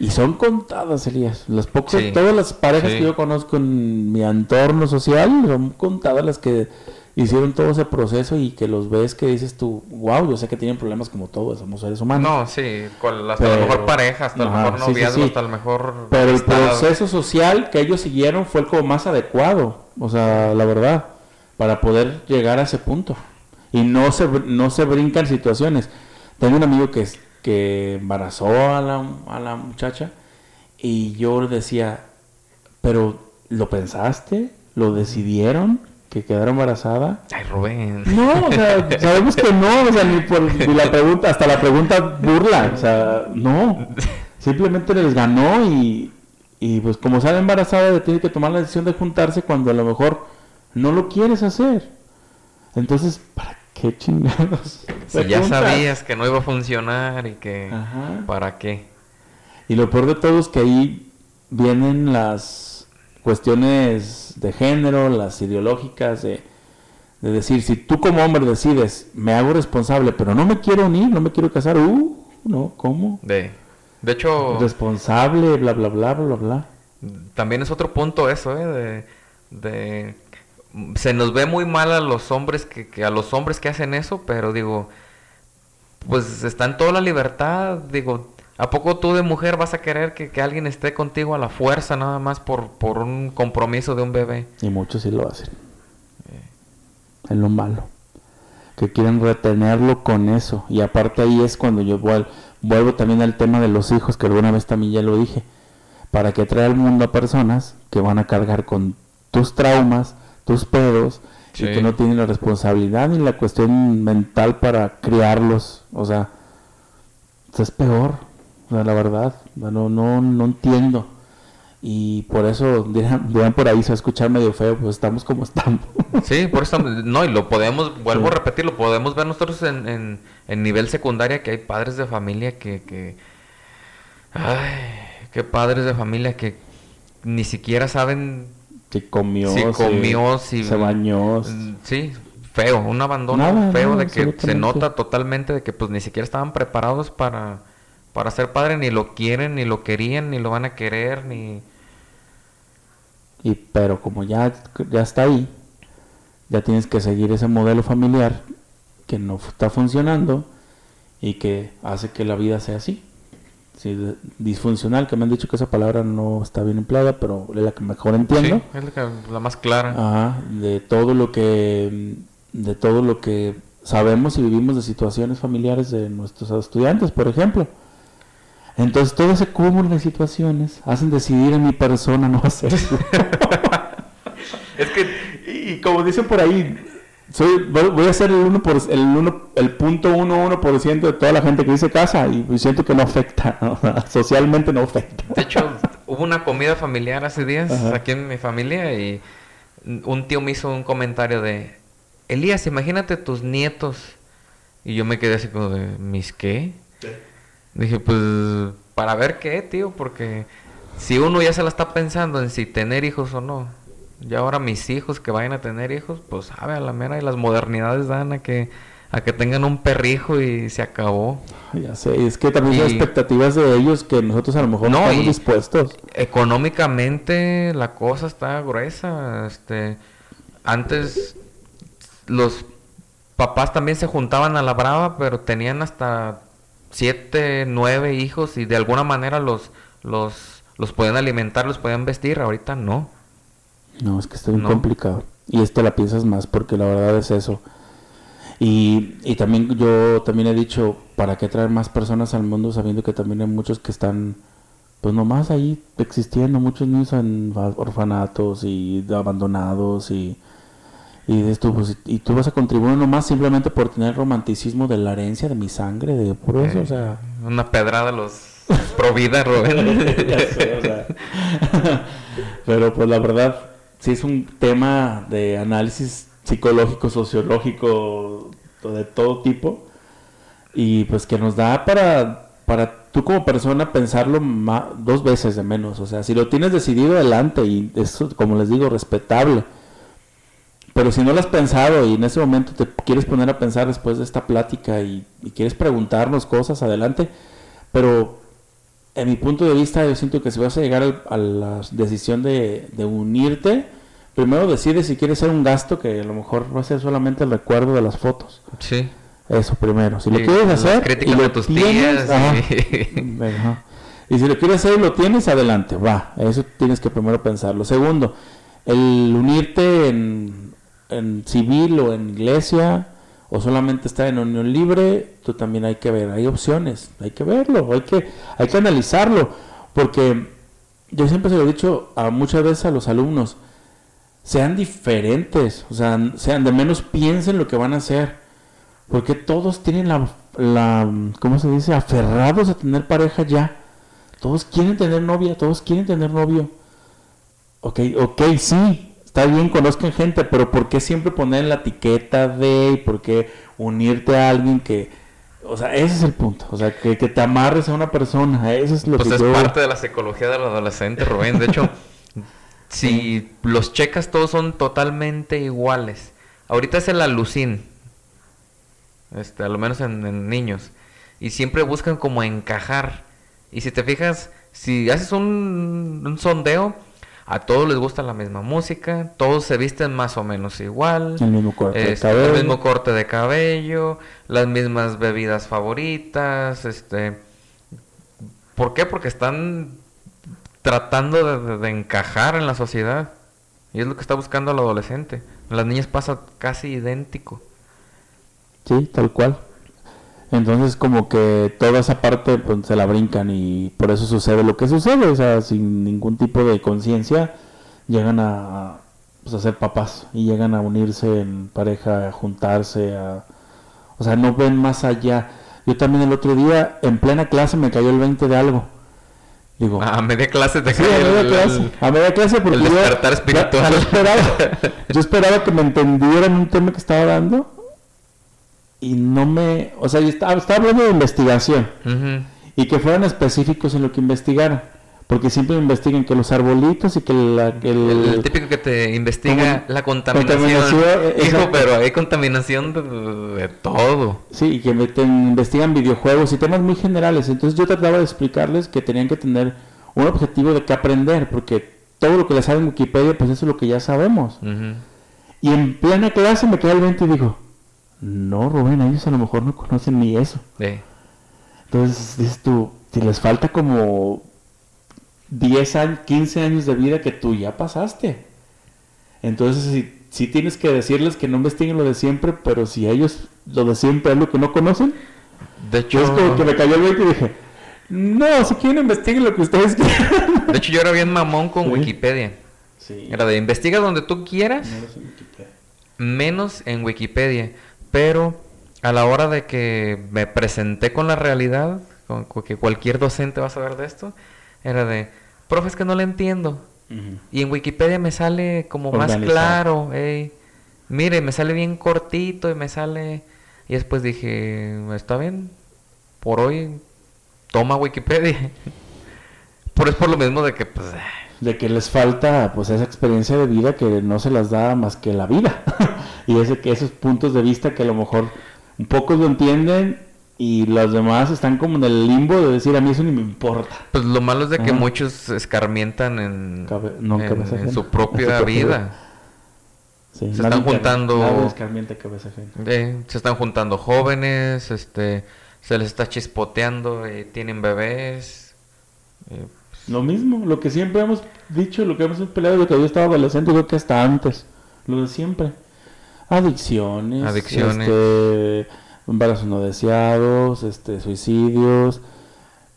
Y son contadas, Elías. Las pocas, Sí, todas las parejas sí. que yo conozco en mi entorno social, son contadas las que hicieron todo ese proceso y que los ves que dices tú, wow, yo sé que tienen problemas como todos, somos seres humanos. No, sí, con, hasta la Pero- mejor pareja, hasta el Ajá, mejor sí, sí, noviazgo, sí. hasta el mejor... Pero el proceso social que ellos siguieron fue el como más adecuado, o sea, la verdad, para poder llegar a ese punto. Y no se, no se brincan situaciones. Tengo un amigo que, que embarazó a la, a la muchacha y yo decía, pero ¿lo pensaste? ¿Lo decidieron? ¿Que quedara embarazada? Ay, Rubén. No, o sea, sabemos que no, o sea, ni por ni la pregunta, hasta la pregunta burla, o sea, no. Simplemente les ganó y, y pues como sale embarazada, tiene que tomar la decisión de juntarse cuando a lo mejor no lo quieres hacer. Entonces, ¿para qué chingados? Si ya juntas? sabías que no iba a funcionar y que... Ajá. ¿Para qué? Y lo peor de todo es que ahí vienen las cuestiones de género, las ideológicas, de, de decir, si tú como hombre decides, me hago responsable, pero no me quiero unir, no me quiero casar, uh, no, ¿cómo? De, de hecho, Responsable, bla, bla, bla, bla, bla, también es otro punto eso, ¿eh? De, de se nos ve muy mal a los hombres que, que a los hombres que hacen eso, pero digo, pues está en toda la libertad, digo, ¿a poco tú de mujer vas a querer que, que alguien esté contigo a la fuerza nada más por, por un compromiso de un bebé? Y muchos sí lo hacen. Es lo malo. Que quieren retenerlo con eso. Y aparte ahí es cuando yo vuel- vuelvo también al tema de los hijos, que alguna vez también ya lo dije. Para que trae al mundo a personas que van a cargar con tus traumas, tus pedos, Sí. y que no tienen la responsabilidad ni la cuestión mental para criarlos. O sea, es peor. La verdad, no, no, no entiendo. Y por eso dirán, dirán por ahí, se va a escuchar medio feo, pues estamos como estamos. Sí, por eso, no, y lo podemos, vuelvo Sí. a repetir, lo podemos ver nosotros en, en, en nivel secundaria, que hay padres de familia que, que, ay, qué padres de familia que ni siquiera saben Si comió, si comió, si se bañó. Sí, feo, un abandono Nada, feo de que se nota totalmente de que pues ni siquiera estaban preparados para, para ser padre, ni lo quieren, ni lo querían, ni lo van a querer, ni... Y, pero como ya, ya está ahí, ya tienes que seguir ese modelo familiar que no está funcionando y que hace que la vida sea así. Sí, disfuncional, que me han dicho que esa palabra no está bien empleada, pero es la que mejor entiendo. Sí, es la, que- la más clara. Ajá, de todo lo que de todo lo que sabemos y vivimos de situaciones familiares de nuestros estudiantes, por ejemplo. Entonces todo ese cúmulo de situaciones hacen decidir en mi persona no hacerlo. es que y como dicen por ahí, soy voy a ser el uno por el uno el punto uno uno por ciento de toda la gente que dice casa y siento que no afecta, ¿no? socialmente no afecta. De hecho, hubo una comida familiar hace días Ajá. aquí en mi familia y un tío me hizo un comentario de, Elías, imagínate tus nietos. Y yo me quedé así como de, ¿mis qué? Dije, pues, para ver qué, tío, porque si uno ya se la está pensando en si tener hijos o no. Y ahora mis hijos que vayan a tener hijos, pues sabe a la mera y las modernidades dan a que a que tengan un perrijo y se acabó. Ya sé, es que también son Y- expectativas de ellos que nosotros a lo mejor no, No, estamos dispuestos. Económicamente la cosa está gruesa. Este, antes los papás también se juntaban a la brava, pero tenían hasta siete, nueve hijos y de alguna manera los los los podían alimentar, los podían vestir. Ahorita no. No, es que está bien No. complicado. Y esto la piensas más porque la verdad es eso. Y, y también yo también he dicho, ¿para qué traer más personas al mundo sabiendo que también hay muchos que están, pues nomás ahí existiendo, muchos niños en fa- orfanatos y abandonados y, y dices tú, pues, y tú vas a contribuir nomás simplemente por tener el romanticismo de la herencia de mi sangre, de por eso, Eh, o sea... Una pedrada a los pro vida, Rubén. Pero pues la verdad, sí es un tema de análisis psicológico, sociológico, de todo tipo. Y pues que nos da para, para tú como persona pensarlo ma- dos veces de menos. O sea, si lo tienes decidido, adelante. Y eso, como les digo, respetable. Pero si no lo has pensado y en ese momento te quieres poner a pensar después de esta plática y, y quieres preguntarnos cosas, adelante. Pero en mi punto de vista, yo siento que si vas a llegar al- a la decisión de, de unirte, primero decide si quieres hacer un gasto que a lo mejor va a ser solamente el recuerdo de las fotos. Sí. Eso primero. Si lo quieres hacer y lo tus tienes, tías, ajá, y- ajá. y si lo quieres hacer y lo tienes, adelante, va. Eso tienes que primero pensarlo. Segundo, el unirte en, en civil o en iglesia o solamente estar en unión libre, tú también hay que ver, hay opciones, hay que verlo, hay que, hay que analizarlo, porque yo siempre se lo he dicho a muchas veces a los alumnos, sean diferentes, o sea, sean de menos piensen lo que van a hacer, porque todos tienen la, la, ¿cómo se dice? Aferrados a tener pareja ya. Todos quieren tener novia, todos quieren tener novio. Ok, ok, sí, está bien, conozcan gente, pero ¿por qué siempre poner la etiqueta de y por qué unirte a alguien que... O sea, ese es el punto, o sea, que, que te amarres a una persona, eso es lo Pues que es yo... parte de la psicología del adolescente, Rubén. De hecho, si los checas todos son totalmente iguales. Ahorita es el alucin. Este, a lo menos en, en niños. Y siempre buscan como encajar. Y si te fijas, si haces un, un sondeo, a todos les gusta la misma música, todos se visten más o menos igual, El mismo corte de este, cabello. el mismo corte de cabello, las mismas bebidas favoritas, este, ¿por qué? Porque están tratando de encajar en la sociedad y es lo que está buscando el adolescente. Las niñas pasa casi idéntico. Sí, tal cual. Entonces como que toda esa parte pues, se la brincan y por eso sucede lo que sucede, o sea, sin ningún tipo de conciencia llegan a, pues, a ser papás y llegan a unirse en pareja, a juntarse, a, o sea, no ven más allá. Yo también el otro día en plena clase me cayó el 20 de algo. Digo, A media clase te Sí, cae a media el- clase. A media clase porque el despertar yo- espiritual. Yo, esperaba, yo esperaba que me entendieran un tema que estaba dando y no me... O sea, yo estaba, estaba hablando de investigación y que fueran específicos en lo que investigaran. Porque siempre investigan que los arbolitos y que, la, que el, El, el típico que te investiga la contaminación. Contaminación, eh, Hijo, pero hay contaminación de, de todo. Sí, y que meten- investigan videojuegos y temas muy generales. Entonces yo trataba de explicarles que tenían que tener un objetivo de qué aprender, porque todo lo que les sale en Wikipedia, pues eso es lo que ya sabemos. Y en plena clase me queda el 20 y digo, no, Rubén, ellos a lo mejor no conocen ni eso. Entonces dices tú, si les falta como 10 años, 15 años de vida que tú ya pasaste. Entonces si, si tienes que decirles que no investiguen lo de siempre, pero si ellos lo de siempre es lo que no conocen, De hecho, es como que me cayó el 20 y dije, no, si quieren investiguen lo que ustedes quieran. de hecho yo era bien mamón con Sí. Wikipedia. Sí. Era de investiga donde tú quieras, menos en Wikipedia. Pero a la hora de que me presenté con la realidad, con, con que cualquier docente va a saber de esto, era de, profe, es que no le entiendo. Y en Wikipedia me sale como más claro. Mire, me sale bien cortito y me sale... Y después dije, está bien, por hoy toma Wikipedia. Por es por lo mismo de que, pues, de que les falta pues esa experiencia de vida que no se las da más que la vida y ese que esos puntos de vista que a lo mejor un pocos lo entienden y los demás están como en el limbo de decir a mí eso ni me importa pues lo malo es de que Ajá. muchos escarmientan en, Cabe- no, en- cabeza en ajena. su En su propia vida. vida. Sí, Se están juntando- escarmienta cabeza. Eh, se están juntando jóvenes, este, se les está chispoteando, eh, tienen bebés. eh, lo mismo lo que siempre hemos dicho lo que hemos peleado desde que yo estaba adolescente creo que hasta antes lo de siempre adicciones Adicciones. este, embarazos no deseados este suicidios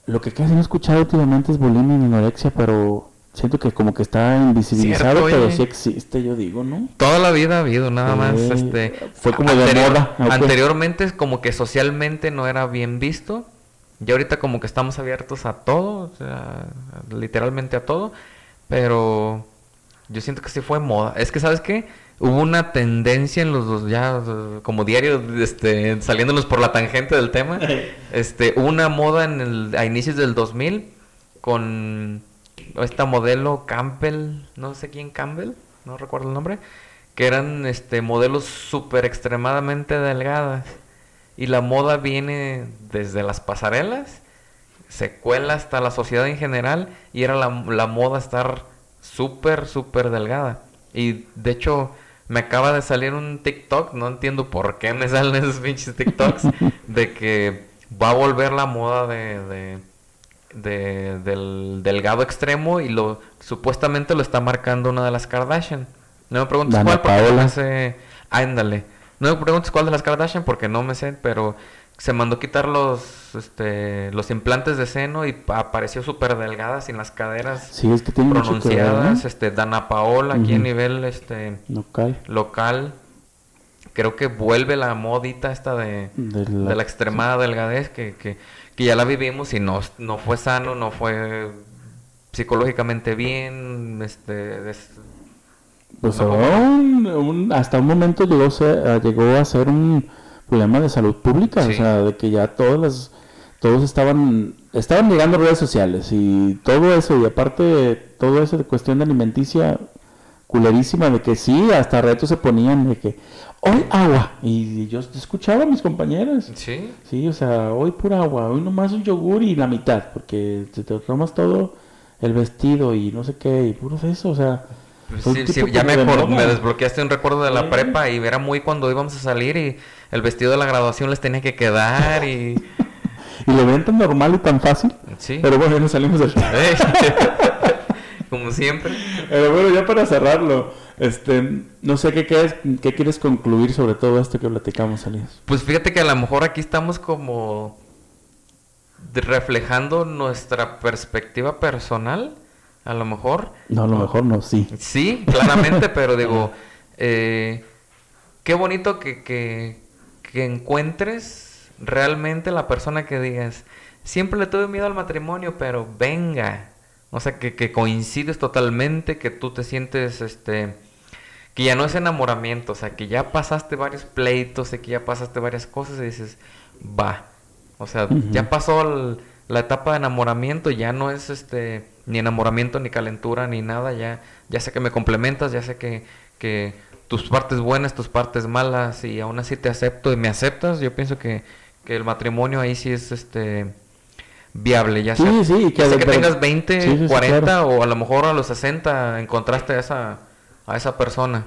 lo que casi no he escuchado últimamente es bulimia y anorexia pero siento que como que está invisibilizado Cierto, pero sí existe yo digo no Toda la vida ha habido, nada más. Este, fue como de moda. Anteriormente, como que socialmente no era bien visto. Y ahorita, como que estamos abiertos a todo, o sea, literalmente a todo. Pero yo siento que sí fue moda. Es que, ¿sabes qué? Hubo una tendencia en los dos, ya como diario, este, saliéndonos por la tangente del tema. este, hubo una moda en el, a inicios del 2000 con esta modelo Campbell, no sé quién Campbell, no recuerdo el nombre, que eran este modelos súper extremadamente delgadas. Y la moda viene desde las pasarelas, se cuela hasta la sociedad en general, y era la, la moda estar súper, súper delgada. Y de hecho, me acaba de salir un TikTok, no entiendo por qué me salen esos pinches TikToks, de que va a volver la moda de, de, de- del delgado extremo y lo supuestamente lo está marcando una de las Kardashian. No me preguntes Dana cuál porque no Paola. me sé. Ándale. No me preguntes cuál de las Kardashian porque no me sé, pero se mandó quitar los este los implantes de seno y pa- apareció súper delgada sin las caderas sí es que tiene mucho que ver pronunciadas. Este Dana Paola aquí a nivel este local. Creo que vuelve la modita esta de, de de la, extremada delgadez que, que, que ya la vivimos y no, no fue sano, no fue psicológicamente bien, este, des- Pues un- un- hasta un momento llegó a, ser, a- llegó a ser un problema de salud pública, o sea, de que ya todas las, todos estaban, estaban llegando redes sociales y todo eso, y aparte todo eso de cuestión de alimenticia culerísima, de que sí, hasta retos se ponían de que hoy agua, y yo escuchaba a mis compañeras, sí, sí, o sea, hoy pura agua, hoy nomás un yogur y la mitad, porque si te tomas todo el vestido y no sé qué, y puro eso, o sea... Pues sí, ya me, moda. me desbloqueaste un recuerdo de la prepa y era muy cuando íbamos a salir y el vestido de la graduación les tenía que quedar y... Y lo ven tan normal y tan fácil. Sí. Pero bueno, ya nos salimos del Como siempre. Pero bueno, ya para cerrarlo, este, no sé qué quieres, qué quieres concluir sobre todo esto que platicamos, Elías. Pues fíjate que a lo mejor aquí estamos como reflejando nuestra perspectiva personal, a lo mejor. No, a lo mejor no, sí. Sí, claramente, pero digo, eh, qué bonito que, que, que encuentres realmente la persona que digas, siempre le tuve miedo al matrimonio, pero venga. O sea, que, que coincides totalmente, que tú te sientes, este, que ya no es enamoramiento, o sea, que ya pasaste varios pleitos, y que ya pasaste varias cosas y dices, va. O sea, ya pasó el- la etapa de enamoramiento, ya no es este ni enamoramiento, ni calentura, ni nada, ya, ya sé que me complementas, ya sé que, que tus partes buenas, tus partes malas, y aún así te acepto y me aceptas, yo pienso que, que el matrimonio ahí sí es este viable, ya Sí, sea, sí, que ya sea de- que pero- tengas 20, Sí, sí, sí, 40 claro. o a lo mejor a los 60 encontraste a esa, a esa persona.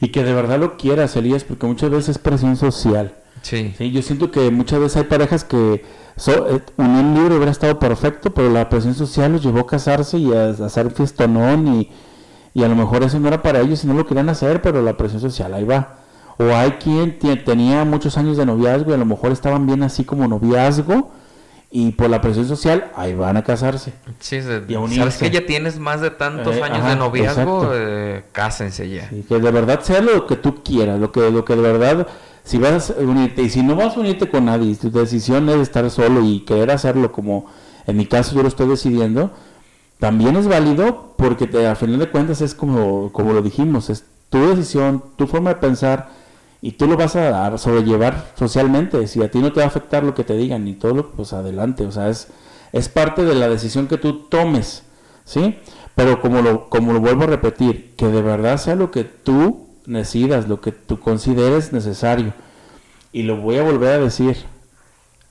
Y que de verdad lo quieras, Elías, porque muchas veces es presión social. Sí. Sí, yo siento que muchas veces hay parejas que so, eh, unión libre hubiera estado perfecto, pero la presión social los llevó a casarse y a, a hacer fiestonón y, y a lo mejor eso no era para ellos y no lo querían hacer, pero la presión social ahí va. O hay quien tenía muchos años de noviazgo y a lo mejor estaban bien así como noviazgo y por la presión social ahí van a casarse. Sí, se- Y a sabes que ya tienes más de tantos Eh, años ajá, de noviazgo, eh, cásense ya. Sí, que de verdad sea lo que tú quieras, lo que, lo que de verdad, si vas a unirte, y si no vas a unirte con nadie, tu decisión es estar solo y querer hacerlo como en mi caso yo lo estoy decidiendo, también es válido porque te, al final de cuentas es como, como lo dijimos, es tu decisión, tu forma de pensar y tú lo vas a, a sobrellevar socialmente. Si a ti no te va a afectar lo que te digan y todo, lo- pues adelante. O sea, es, es parte de la decisión que tú tomes, ¿sí? Pero como lo, como lo vuelvo a repetir, que de verdad sea lo que tú decidas, lo que tú consideres necesario. Y lo voy a volver a decir,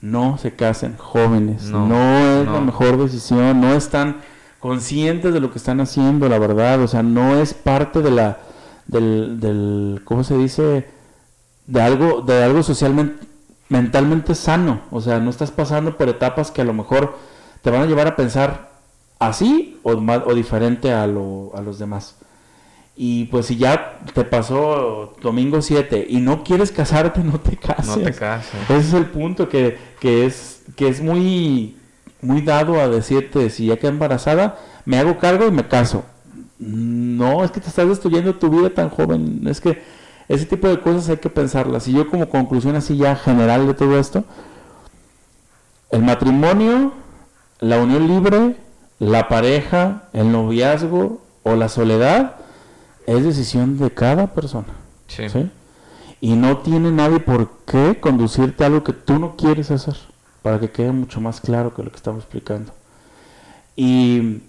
no se casen jóvenes, No, no, es la mejor decisión, no están conscientes de lo que están haciendo, la verdad, o sea, no es parte de la, del, del ¿cómo se dice? De algo, de algo socialmente, mentalmente sano, o sea, no estás pasando por etapas que a lo mejor te van a llevar a pensar así o, ma- o diferente a, lo, a los demás. Y pues si ya te pasó domingo 7 y no quieres casarte, no te cases. No te cases. Ese es el punto que, que es que es muy muy dado a decirte si ya queda embarazada, me hago cargo y me caso. No, es que te estás destruyendo tu vida tan joven. Es que ese tipo de cosas hay que pensarlas. Y yo como conclusión así ya general de todo esto, el matrimonio, la unión libre, la pareja, el noviazgo o la soledad es decisión de cada persona. Sí. ¿sí? Y no tiene nadie por qué conducirte a algo que tú no quieres hacer, para que quede mucho más claro que lo que estamos explicando. Y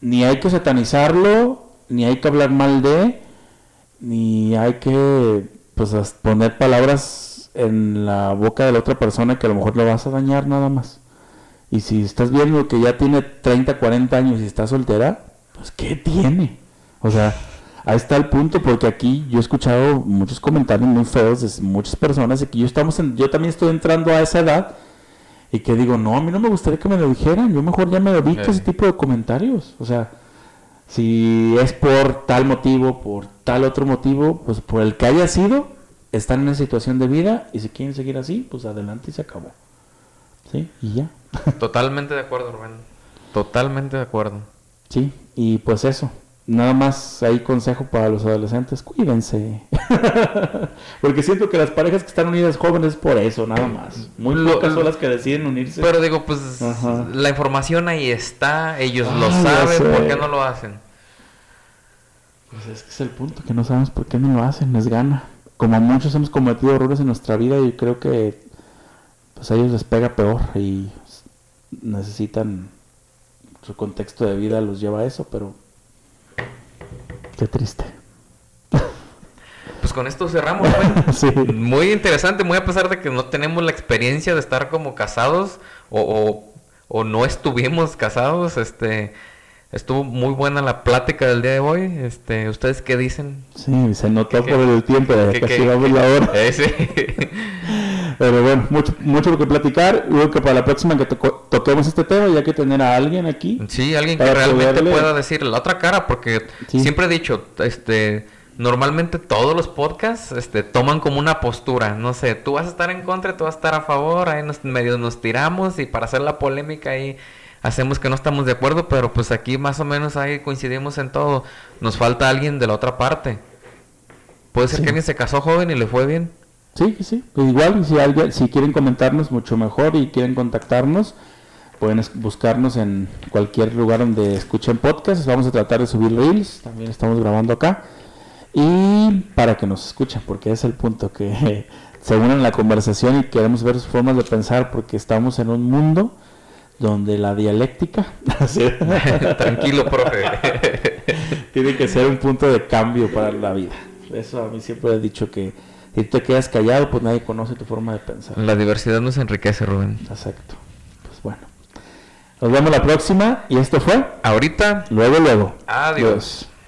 ni hay que satanizarlo, ni hay que hablar mal de, ni hay que pues poner palabras en la boca de la otra persona que a lo mejor le vas a dañar nada más. Y si estás viendo que ya tiene 30, 40 años y está soltera, pues ¿qué tiene? O sea, ahí está el punto, porque aquí yo he escuchado muchos comentarios muy feos de muchas personas y que yo, estamos en- yo también estoy entrando a esa edad y que digo, no, a mí no me gustaría que me lo dijeran, yo mejor ya me evito Sí. ese tipo de comentarios. O sea, si es por tal motivo, por tal otro motivo, pues por el que haya sido, están en una situación de vida y si quieren seguir así, pues adelante y se acabó. ¿Sí? Y ya. Totalmente de acuerdo, Rubén. Totalmente de acuerdo. Sí, y pues eso. Nada más ahí consejo para los adolescentes, cuídense. Porque siento que las parejas que están unidas jóvenes es por eso, nada más. Muy Lo- pocas son las que deciden unirse. Pero digo, pues Ajá. la información ahí está, ellos lo Ah, ya saben. ¿por qué no lo hacen? Pues es que es el punto, que no sabemos por qué no lo hacen, les gana. Como muchos hemos cometido errores en nuestra vida y creo que pues a ellos les pega peor y necesitan su contexto de vida los lleva a eso, pero qué triste. Pues con esto cerramos. Sí. Muy interesante, muy a pesar de que no tenemos la experiencia de estar como casados o, o- o no estuvimos casados, este, Estuvo muy buena la plática del día de hoy. Este, ¿Ustedes qué dicen? Sí, se notó ¿Qué- por el tiempo, ¿Qué- casi qué- vamos la hora. Eh, sí. Pero bueno, mucho, mucho lo que platicar. Creo que para la próxima que toco- toquemos este tema, ya que tener a alguien aquí. Sí, alguien que realmente poderle- pueda decir la otra cara, porque Sí. siempre he dicho, este, normalmente todos los podcasts, este, toman como una postura, no sé, tú vas a estar en contra, tú vas a estar a favor, ahí nos, medio nos tiramos y para hacer la polémica ahí hacemos que no estamos de acuerdo, pero pues aquí más o menos ahí coincidimos en todo, nos falta alguien de la otra parte. Puede ser Sí. que alguien se casó joven y le fue bien. Sí, sí. Pues igual, si, alguien, si quieren comentarnos, mucho mejor y quieren contactarnos, pueden buscarnos en cualquier lugar donde escuchen podcasts. Vamos a tratar de subir reels, también estamos grabando acá. Y para que nos escuchen, porque es el punto que se unan a la conversación y queremos ver sus formas de pensar, porque estamos en un mundo donde la dialéctica Tranquilo, profe. tiene que ser un punto de cambio para la vida. Eso a mí siempre he dicho que si te quedas callado, pues nadie conoce tu forma de pensar. la diversidad nos enriquece, Rubén. Exacto. Pues bueno. Nos vemos la próxima y esto fue Ahorita luego luego. Adiós.